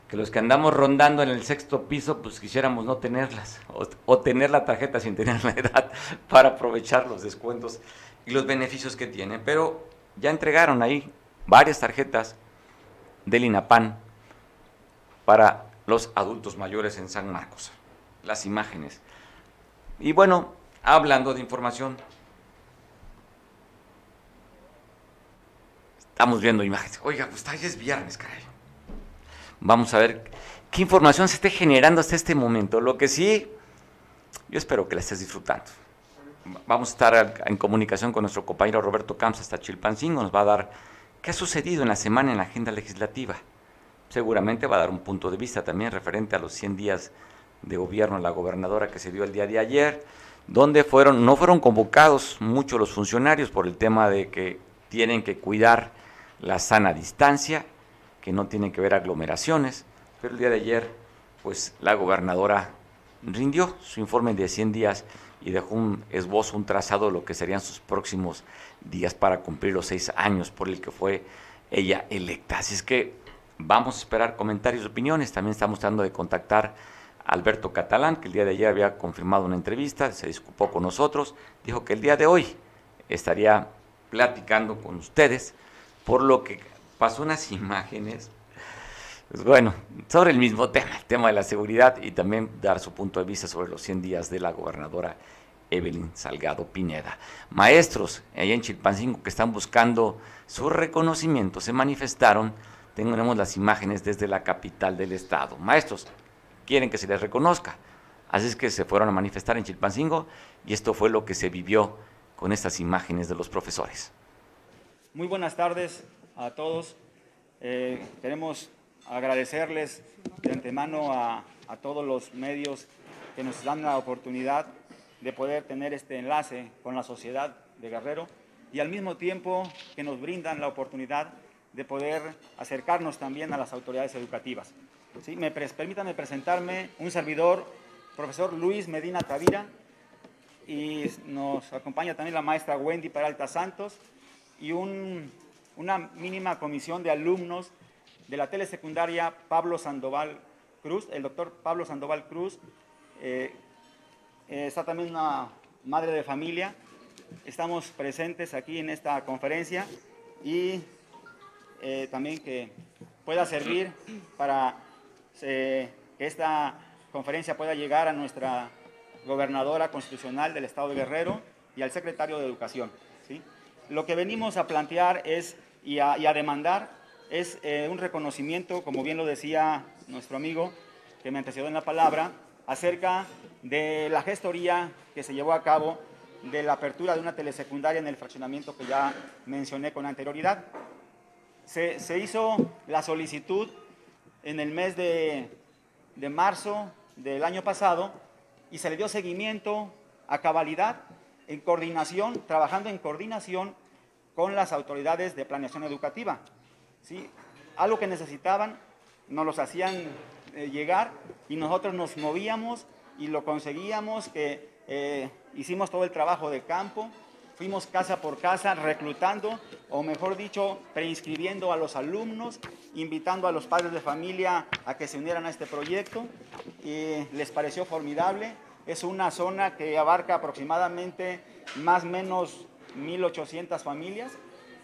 que los que andamos rondando en el sexto piso, pues quisiéramos no tenerlas, o, tener la tarjeta sin tener la edad para aprovechar los descuentos y los beneficios que tiene. Pero ya entregaron ahí varias tarjetas del INAPAN para los adultos mayores en San Marcos. Las imágenes. Y bueno, hablando de información, estamos viendo imágenes. Oiga, pues ya es viernes, caray. Vamos a ver qué información se esté generando hasta este momento. Lo que sí, yo espero que la estés disfrutando vamos a estar en comunicación con nuestro compañero Roberto Camps hasta Chilpancingo, nos va a dar qué ha sucedido en la semana en la agenda legislativa. Seguramente va a dar un punto de vista también referente a los 100 días de gobierno la gobernadora que se dio el día de ayer, donde fueron, no fueron convocados muchos los funcionarios por el tema de que tienen que cuidar la sana distancia, que no tienen que ver aglomeraciones, pero el día de ayer, pues la gobernadora rindió su informe de 100 días y dejó un esbozo, un trazado de lo que serían sus próximos días para cumplir los seis años por el que fue ella electa. Así es que vamos a esperar comentarios y opiniones. También estamos tratando de contactar a Alberto Catalán, que el día de ayer había confirmado una entrevista, se disculpó con nosotros, dijo que el día de hoy estaría platicando con ustedes, por lo que pasó unas imágenes pues bueno, sobre el mismo tema, el tema de la seguridad y también dar su punto de vista sobre los 100 días de la gobernadora Evelyn Salgado Pineda. Maestros allá en Chilpancingo que están buscando su reconocimiento se manifestaron, tenemos las imágenes desde la capital del estado. Maestros, quieren que se les reconozca, así es que se fueron a manifestar en Chilpancingo y esto fue lo que se vivió con estas imágenes de los profesores. Muy buenas tardes a todos. Eh, queremos agradecerles de antemano a, todos los medios que nos dan la oportunidad de poder tener este enlace con la sociedad de Guerrero y al mismo tiempo que nos brindan la oportunidad de poder acercarnos también a las autoridades educativas. ¿Sí? Me, permítanme presentarme un servidor, profesor Luis Medina Tavira, y nos acompaña también la maestra Wendy Peralta Santos y una mínima comisión de alumnos de la telesecundaria Pablo Sandoval Cruz, el doctor Pablo Sandoval Cruz. Eh, eh, está también una madre de familia. Estamos presentes aquí en esta conferencia y eh, también que pueda servir para que esta conferencia pueda llegar a nuestra gobernadora constitucional del Estado de Guerrero y al secretario de Educación. ¿sí? Lo que venimos a plantear es y a, y a demandar es eh, un reconocimiento, como bien lo decía nuestro amigo que me antecedió en la palabra, acerca de la gestoría que se llevó a cabo de la apertura de una telesecundaria en el fraccionamiento que ya mencioné con anterioridad. Se, hizo la solicitud en el mes de, de marzo del año pasado y se le dio seguimiento a cabalidad en coordinación, trabajando en coordinación con las autoridades de planeación educativa. ¿sí? Algo que necesitaban, nos los hacían eh, llegar y nosotros nos movíamos y lo conseguíamos, que eh, hicimos todo el trabajo de campo, fuimos casa por casa reclutando, o mejor dicho, preinscribiendo a los alumnos, invitando a los padres de familia a que se unieran a este proyecto, y les pareció formidable. Es una zona que abarca aproximadamente más o menos 1.800 familias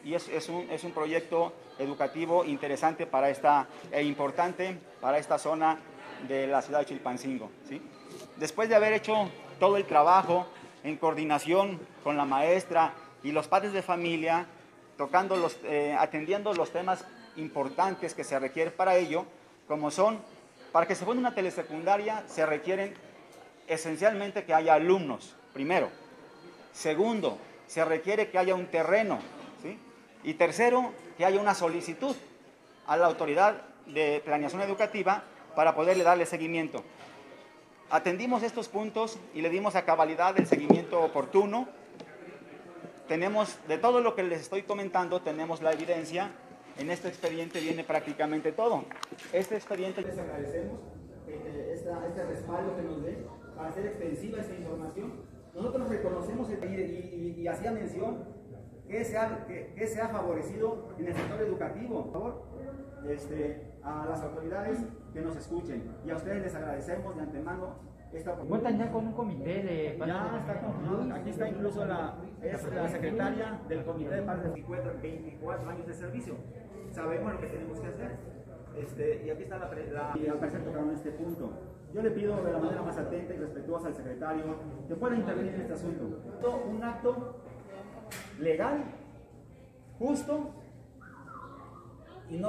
y es, es, un, es un, proyecto educativo interesante para esta, e importante para esta zona de la ciudad de Chilpancingo. ¿sí? Después de haber hecho todo el trabajo en coordinación con la maestra y los padres de familia, tocando los, eh, atendiendo los temas importantes que se requieren para ello, como son, para que se ponga una telesecundaria se requieren esencialmente que haya alumnos, primero. Segundo, se requiere que haya un terreno. ¿sí? Y tercero, que haya una solicitud a la autoridad de planeación educativa para poderle darle seguimiento. Atendimos estos puntos y le dimos a cabalidad el seguimiento oportuno. Tenemos, de todo lo que les estoy comentando, tenemos la evidencia. En este expediente viene prácticamente todo. Este expediente les agradecemos este, este respaldo que nos dé para hacer extensiva esta información. Nosotros reconocemos y, hacía mención que se, ha, que, se ha favorecido en el sector educativo. Por favor, este, a las autoridades que nos escuchen. Y a ustedes les agradecemos de antemano esta ¿Cuentan ya con un comité de Ya está. Aquí está incluso la, es la secretaria del comité de padres de 24 años de servicio. Sabemos lo que tenemos que hacer. Este, y aquí está la, la y al parecer tocaron este punto. Yo le pido de la manera más atenta y respetuosa al secretario que pueda intervenir en este asunto. Un acto legal, justo y no.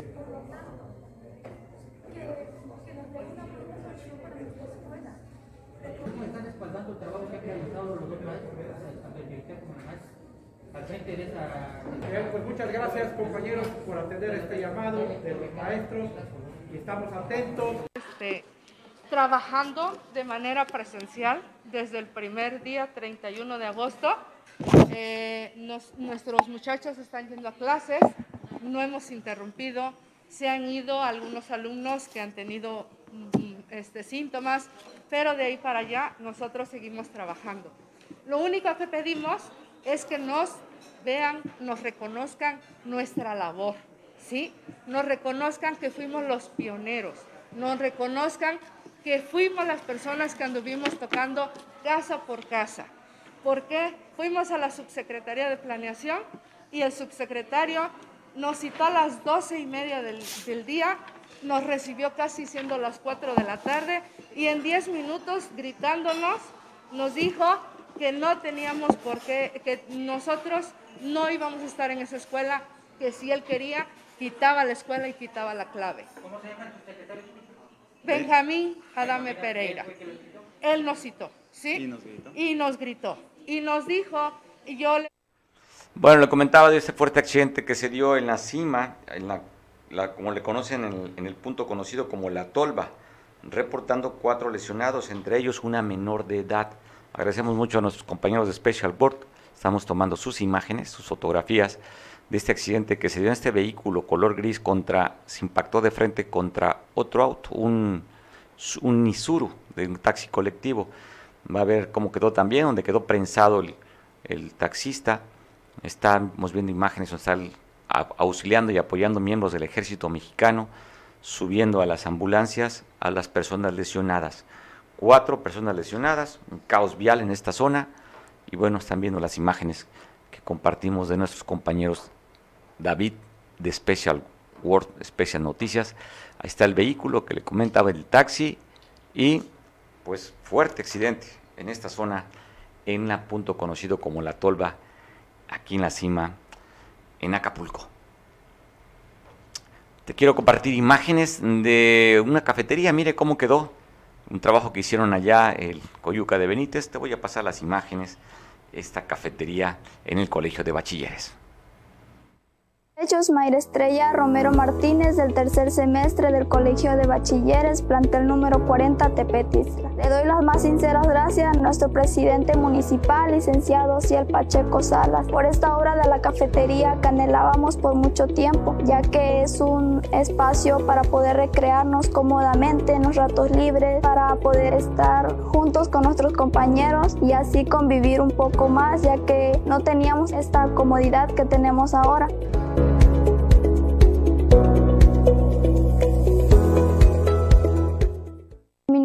¿Cómo están respaldando el trabajo que han realizado los dos maestros, al frente de esa... pues muchas gracias compañeros por atender este llamado de los maestros y estamos atentos. Este, trabajando de manera presencial desde el primer día 31 de agosto. Eh, nuestros muchachos están yendo a clases, no hemos interrumpido, se han ido algunos alumnos que han tenido mm, este, síntomas, pero de ahí para allá nosotros seguimos trabajando. Lo único que pedimos es que nos vean, nos reconozcan nuestra labor, ¿sí? Nos reconozcan que fuimos los pioneros, nos reconozcan que fuimos las personas que anduvimos tocando casa por casa. ¿Por qué? Fuimos a la subsecretaría de planeación y el subsecretario nos citó a las doce y media del, día, nos recibió casi siendo las 4 de la tarde y en 10 minutos gritándonos nos dijo que no teníamos por qué, que nosotros no íbamos a estar en esa escuela, que si él quería, quitaba la escuela y quitaba la clave. ¿Cómo se llama el secretario? Benjamín Adame Pereira. Él nos citó, ¿sí? Y nos gritó. Y nos gritó. Y nos dijo, y yo le... Bueno, le comentaba de ese fuerte accidente que se dio en la cima, en la, como le conocen en en el punto conocido como La Tolva, reportando cuatro lesionados, entre ellos una menor de edad. Agradecemos mucho a nuestros compañeros de Special Board, estamos tomando sus imágenes, sus fotografías de este accidente que se dio en este vehículo color gris contra, se impactó de frente contra otro auto, un, un Nisuru de un taxi colectivo. Va a ver cómo quedó también, donde quedó prensado el, taxista. Estamos viendo imágenes donde está auxiliando y apoyando miembros del ejército mexicano, subiendo a las ambulancias a las personas lesionadas. Cuatro personas lesionadas, un caos vial en esta zona. Y bueno, están viendo las imágenes que compartimos de nuestros compañeros David de Special World, Special Noticias. Ahí está el vehículo que le comentaba el taxi y pues fuerte accidente en esta zona, en la punto conocido como La Tolva, aquí en la cima, en Acapulco. Te quiero compartir imágenes de una cafetería, mire cómo quedó, un trabajo que hicieron allá el Coyuca de Benítez, te voy a pasar las imágenes, esta cafetería en el Colegio de Bachilleres. Hechos Mayra Estrella Romero Martínez del tercer semestre del Colegio de Bachilleres, plantel número 40 Tepetis. Le doy las más sinceras gracias a nuestro presidente municipal, licenciado Ciel Pacheco Salas, por esta obra de la cafetería que anhelábamos por mucho tiempo, ya que es un espacio para poder recrearnos cómodamente en los ratos libres, para poder estar juntos con nuestros compañeros y así convivir un poco más, ya que no teníamos esta comodidad que tenemos ahora.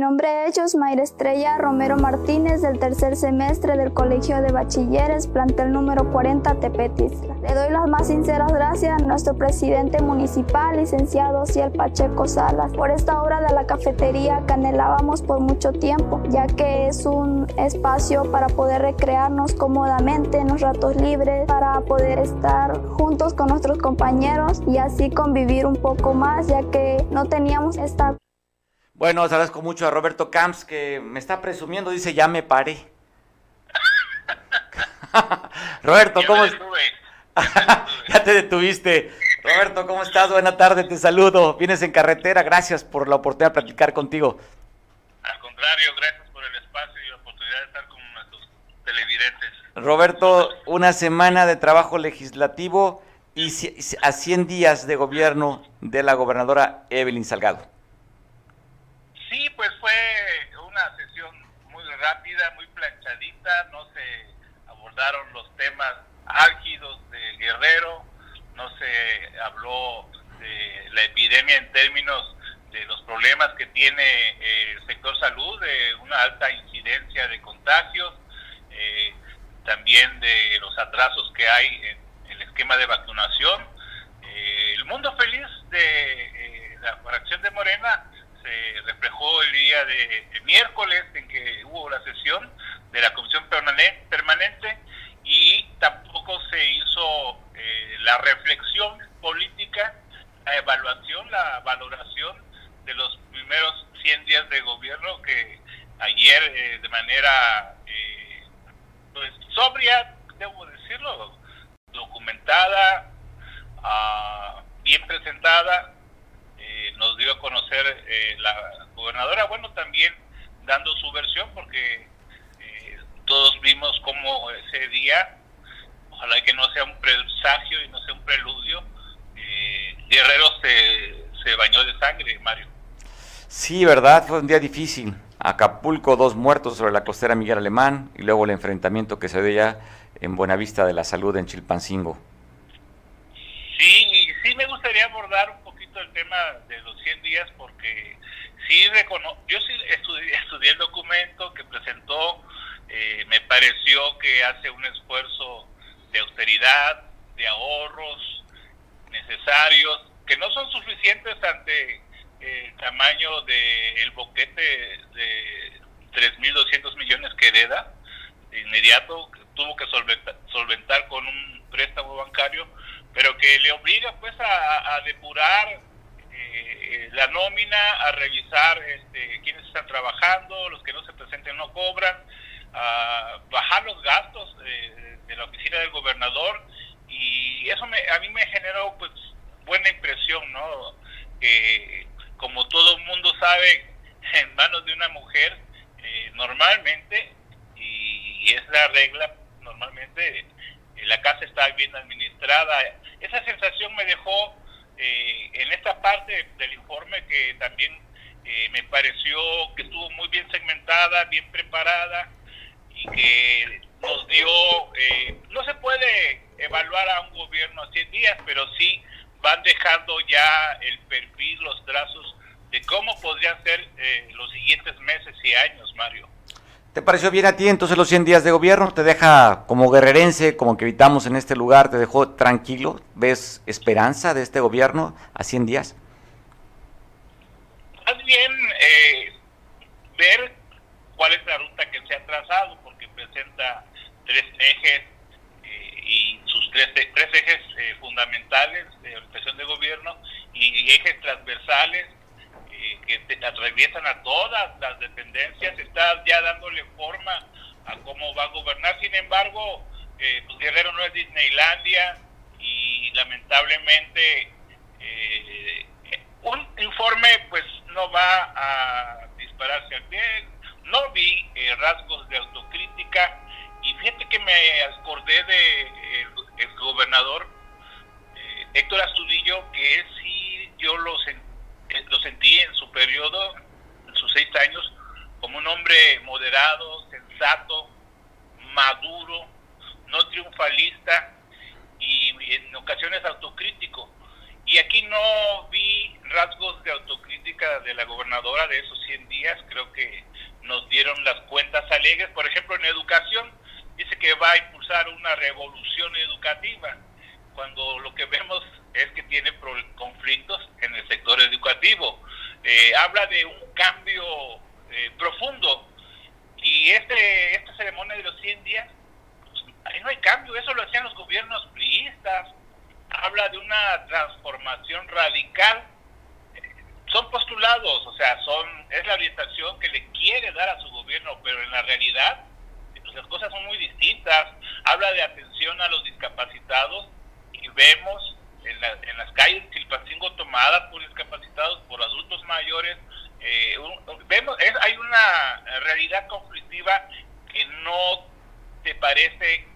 Nombre es Josmair Estrella Romero Martínez del tercer semestre del Colegio de Bachilleres, plantel número 40 Tepetis. Le doy las más sinceras gracias a nuestro presidente municipal, licenciado Ciel Pacheco Salas, por esta obra de la cafetería que anhelábamos por mucho tiempo, ya que es un espacio para poder recrearnos cómodamente en los ratos libres, para poder estar juntos con nuestros compañeros y así convivir un poco más, ya que no teníamos esta bueno, os agradezco mucho a Roberto Camps que me está presumiendo, dice ya me paré. Roberto, ¿cómo estás? ya te detuviste. Roberto, ¿cómo estás? Buena tarde, te saludo. Vienes en carretera, gracias por la oportunidad de platicar contigo. Al contrario, gracias por el espacio y la oportunidad de estar con nuestros televidentes. Roberto, una semana de trabajo legislativo y a 100 días de gobierno de la gobernadora Evelyn Salgado. Sí, pues fue una sesión muy rápida, muy planchadita, no se abordaron los temas álgidos de Guerrero, no se habló de la epidemia en términos de los problemas que tiene el sector salud, de una alta incidencia de contagios, eh, también de los atrasos que hay en el esquema de vacunación. Eh, el mundo feliz de eh, la fracción de Morena se reflejó el día de, miércoles en que hubo la sesión de la comisión permanente y tampoco se hizo eh, la reflexión política, la evaluación, la valoración de los primeros 100 días de gobierno que ayer eh, de manera eh, pues, sobria, debo decirlo, documentada, ah, bien presentada, nos dio a conocer eh, la gobernadora, bueno, también dando su versión, porque eh, todos vimos cómo ese día, ojalá que no sea un presagio y no sea un preludio, eh, Guerrero se, se bañó de sangre, Mario. Sí, verdad, fue un día difícil. Acapulco, dos muertos sobre la costera Miguel Alemán y luego el enfrentamiento que se dio ya en Buenavista de la Salud en Chilpancingo. Sí, y sí me gustaría abordar tema de los 100 días porque sí recono yo sí estudié, estudié el documento que presentó, eh, me pareció que hace un esfuerzo de austeridad, de ahorros necesarios, que no son suficientes ante el tamaño del el boquete de 3.200 millones que hereda de inmediato, tuvo que solventar, solventar con un préstamo bancario, pero que le obliga pues a, depurar eh, la nómina, a revisar este, quiénes están trabajando, los que no se presenten no cobran, a bajar los gastos de, la oficina del gobernador y eso me, a mí me generó pues buena impresión, ¿no? Que como todo el mundo sabe, en manos de una mujer, eh, normalmente, y es la regla, normalmente la casa está bien administrada. Esa sensación me dejó eh, en esta parte del informe que también eh, me pareció que estuvo muy bien segmentada, bien preparada y que nos dio, eh, no se puede evaluar a un gobierno a 100 días, pero sí van dejando ya el perfil, los trazos de cómo podrían ser los siguientes meses y años, Mario. ¿Te pareció bien a ti entonces los 100 días de gobierno? ¿Te deja como guerrerense, como que evitamos en este lugar, te dejó tranquilo? ¿Ves esperanza de este gobierno a 100 días? Más bien eh, ver cuál es la ruta que se ha trazado, porque presenta tres ejes eh, y sus tres, tres ejes eh, fundamentales de orientación de gobierno y ejes transversales que atraviesan a todas las dependencias, está ya dándole forma a cómo va a gobernar. Sin embargo, eh, pues Guerrero no es Disneylandia y lamentablemente eh, un informe pues no va a dispararse al pie. No vi eh, rasgos de autocrítica y fíjate que me acordé de el, gobernador Héctor Astudillo que sí yo lo sentí lo sentí en su periodo, en sus seis años, como un hombre moderado, sensato, maduro, no triunfalista y en ocasiones autocrítico. Y aquí no vi rasgos de autocrítica de la gobernadora de esos 100 días. Creo que nos dieron las cuentas alegres. Por ejemplo, en educación, dice que va a impulsar una revolución educativa, cuando lo que vemos es que tiene conflictos en el sector educativo. Eh, habla de un cambio eh, profundo. Y este esta ceremonia de los 100 días, pues, ahí no hay cambio, eso lo hacían los gobiernos priistas. Habla de una transformación radical. son postulados, o sea, son es la orientación que le quiere dar a su gobierno, pero en la realidad pues, las cosas son muy distintas. Habla de atención a los discapacitados y vemos en, en las calles de Chilpancingo tomadas por discapacitados, por adultos mayores, eh, vemos, es, hay una realidad conflictiva que no se parece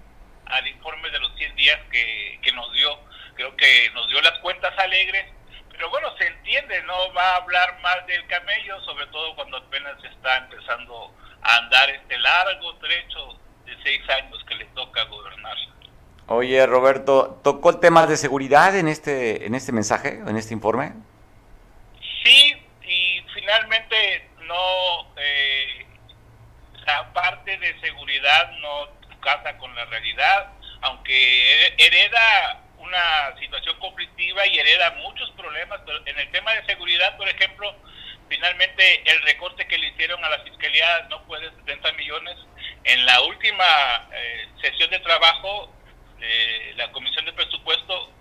al informe de los 100 días que, que nos dio. Creo que nos dio las cuentas alegres, pero bueno, se entiende, no va a hablar más del camello, sobre todo cuando apenas está empezando a andar este largo trecho de seis años que le toca gobernar. Oye, Roberto, ¿tocó el tema de seguridad en este, en este mensaje, en este informe? Sí, y finalmente no, eh, la parte de seguridad no casa con la realidad, aunque hereda una situación conflictiva y hereda muchos problemas, pero en el tema de seguridad, por ejemplo, finalmente el recorte que le hicieron a la fiscalía no fue de 70 millones. En la última eh, sesión de trabajo, de la Comisión de Presupuesto,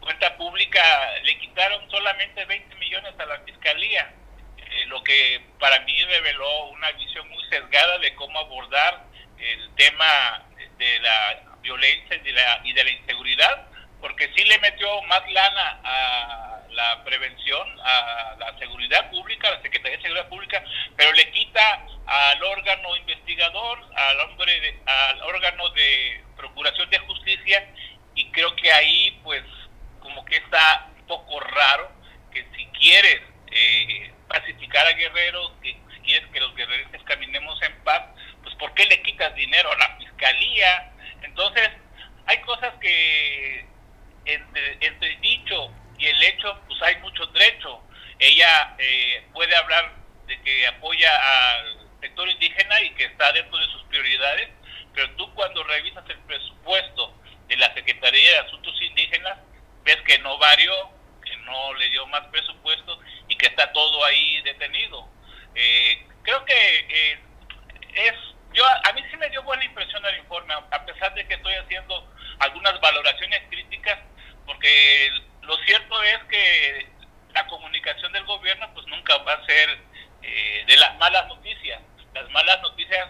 cuenta pública, le quitaron solamente 20 millones a la fiscalía, eh, lo que para mí reveló una visión muy sesgada de cómo abordar el tema de la violencia y de la, y de la inseguridad, porque sí le metió más lana a la prevención, a la seguridad pública, a la Secretaría de Seguridad Pública, pero le quita al órgano investigador, al hombre, al órgano de procuración de justicia, y creo que ahí, pues, como que está un poco raro que si quieres eh, pacificar a guerreros, que si quieres que los guerreros caminemos en paz, pues ¿por qué le quitas dinero a la fiscalía? Entonces, hay cosas que entre, entre el dicho y el hecho, pues hay mucho trecho. Ella eh, puede hablar de que apoya al sector indígena y que está dentro de sus prioridades, pero tú cuando revisas el presupuesto de la Secretaría de Asuntos Indígenas, ves que no varió, que no le dio más presupuesto y que está todo ahí detenido. Eh, creo que eh, es, yo a mí sí me dio buena impresión el informe, a pesar de que estoy haciendo algunas valoraciones críticas, porque lo cierto es que la comunicación del gobierno pues nunca va a ser eh, de las malas noticias. Las malas noticias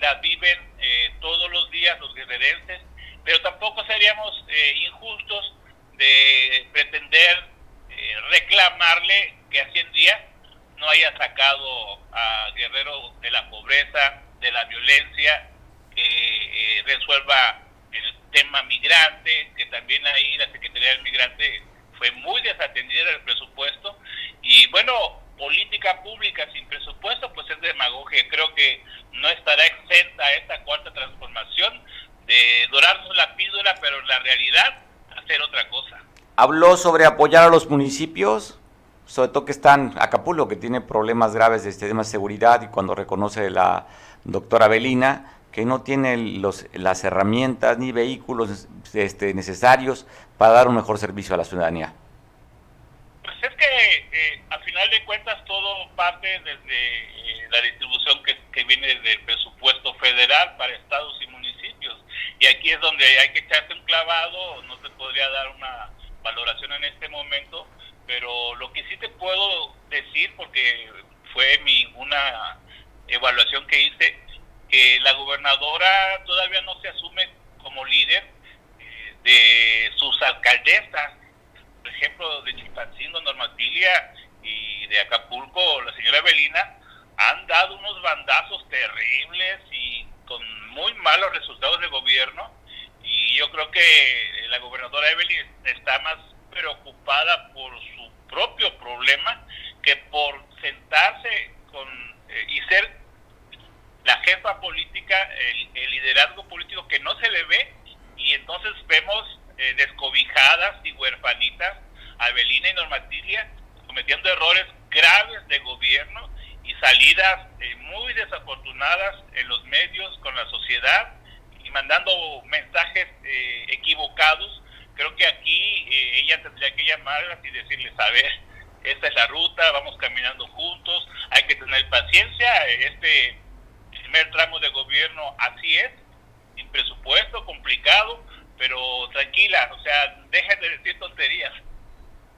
las viven todos los días los guerrerenses, pero tampoco seríamos injustos de pretender eh, reclamarle que a 100 días no haya sacado a Guerrero de la pobreza, de la violencia, que eh, resuelva el tema migrante, que también ahí la Secretaría del Migrante fue muy desatendida del presupuesto. Y bueno, política pública sin presupuesto, pues es demagogia. Creo que no estará exenta esta cuarta transformación de dorarnos la píldora, pero la realidad hacer otra cosa. Habló sobre apoyar a los municipios, sobre todo que están Acapulco, que tiene problemas graves de tema de seguridad, y cuando reconoce la doctora Belina que no tiene los, las herramientas ni vehículos este, necesarios para dar un mejor servicio a la ciudadanía. Pues es que eh, al final de cuentas todo parte desde eh, la distribución que, que viene del presupuesto federal para estados y municipios y aquí es donde hay que echarse un clavado, no te podría dar una valoración en este momento, pero lo que sí te puedo decir, porque fue mi una evaluación que hice, que la gobernadora todavía no se asume como líder eh, de sus alcaldesas, por ejemplo, de Chilpancingo, Normatilia y de Acapulco, la señora Belina, han dado unos bandazos terribles y con muy malos resultados de gobierno y yo creo que la gobernadora Evelyn está más preocupada por su propio problema que por sentarse con eh, y ser la jefa política, el, liderazgo político que no se le ve y entonces vemos eh, descobijadas y huerfanitas Abelina y Normatilia cometiendo errores graves de gobierno y salidas eh, muy desafortunadas en los medios, con la sociedad y mandando mensajes eh, equivocados. Creo que aquí eh, ella tendría que llamarlas y decirles, a ver, esta es la ruta, vamos caminando juntos, hay que tener paciencia, este primer tramo de gobierno así es, sin presupuesto, complicado, pero tranquila, o sea, dejen de decir tonterías.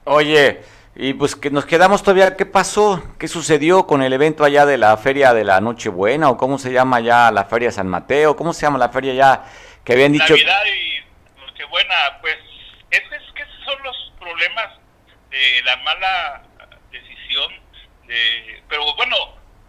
Oye, y pues que nos quedamos todavía, ¿qué pasó? ¿Qué sucedió con el evento allá de la feria de la Nochebuena o cómo se llama ya la feria de San Mateo? ¿Cómo se llama la feria ya que habían dicho? Navidad y Nochebuena, pues es, es que esos son los problemas de la mala decisión, de, pero bueno,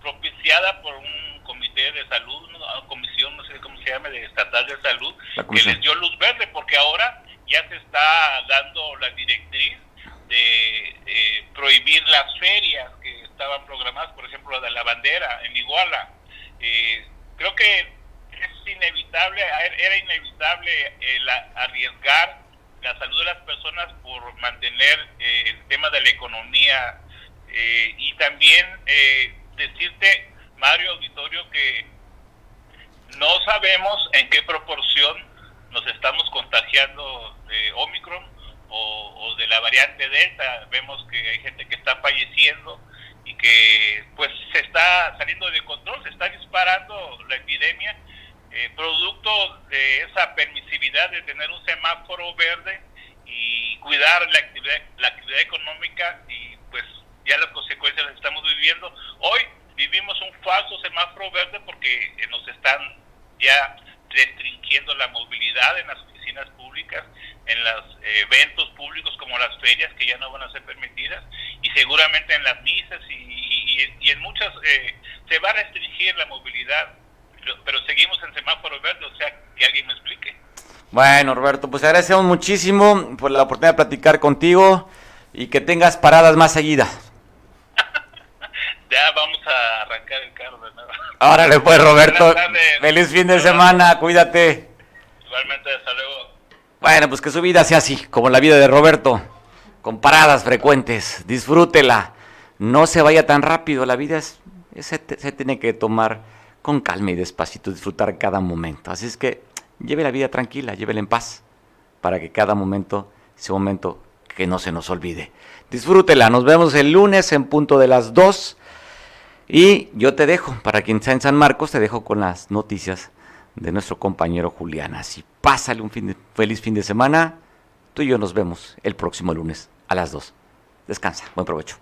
propiciada por un comité de salud, una comisión, no sé cómo se llama, de estatal de salud, que les dio luz verde, porque ahora ya se está dando la directriz de eh, prohibir las ferias que estaban programadas, por ejemplo, la de la bandera en Iguala. Eh, creo que es inevitable, era inevitable el arriesgar la salud de las personas por mantener eh, el tema de la economía y también decirte, Mario Auditorio, que no sabemos en qué proporción nos estamos contagiando de Omicron o, de la variante Delta. Vemos que hay gente que está falleciendo y que pues se está saliendo de control, se está disparando la epidemia, eh, producto de esa permisividad de tener un semáforo verde y cuidar la actividad, la actividad económica y pues ya las consecuencias las estamos viviendo. Hoy vivimos un falso semáforo verde porque nos están ya restringiendo la movilidad en las oficinas públicas, en los eventos públicos como las ferias que ya no van a ser permitidas y seguramente en las misas y, en muchas eh, se va a restringir la movilidad, pero, seguimos en semáforo verde, o sea, que alguien me explique. Bueno, Roberto, pues agradecemos muchísimo por la oportunidad de platicar contigo y que tengas paradas más seguidas. Ya vamos a arrancar el carro de nuevo. Órale pues, Roberto. Feliz fin de semana, cuídate. Igualmente, hasta luego. Bueno, pues que su vida sea así, como la vida de Roberto, con paradas frecuentes. Disfrútela. No se vaya tan rápido. La vida es, se, tiene que tomar con calma y despacito, disfrutar cada momento. Así es que lleve la vida tranquila, llévela en paz, para que cada momento sea un momento que no se nos olvide. Disfrútela. Nos vemos el lunes en punto de las 2. Y yo te dejo, para quien está en San Marcos, te dejo con las noticias de nuestro compañero Julián. Así, pásale un fin feliz fin de semana. Tú y yo nos vemos el próximo lunes a las 2. Descansa, buen provecho.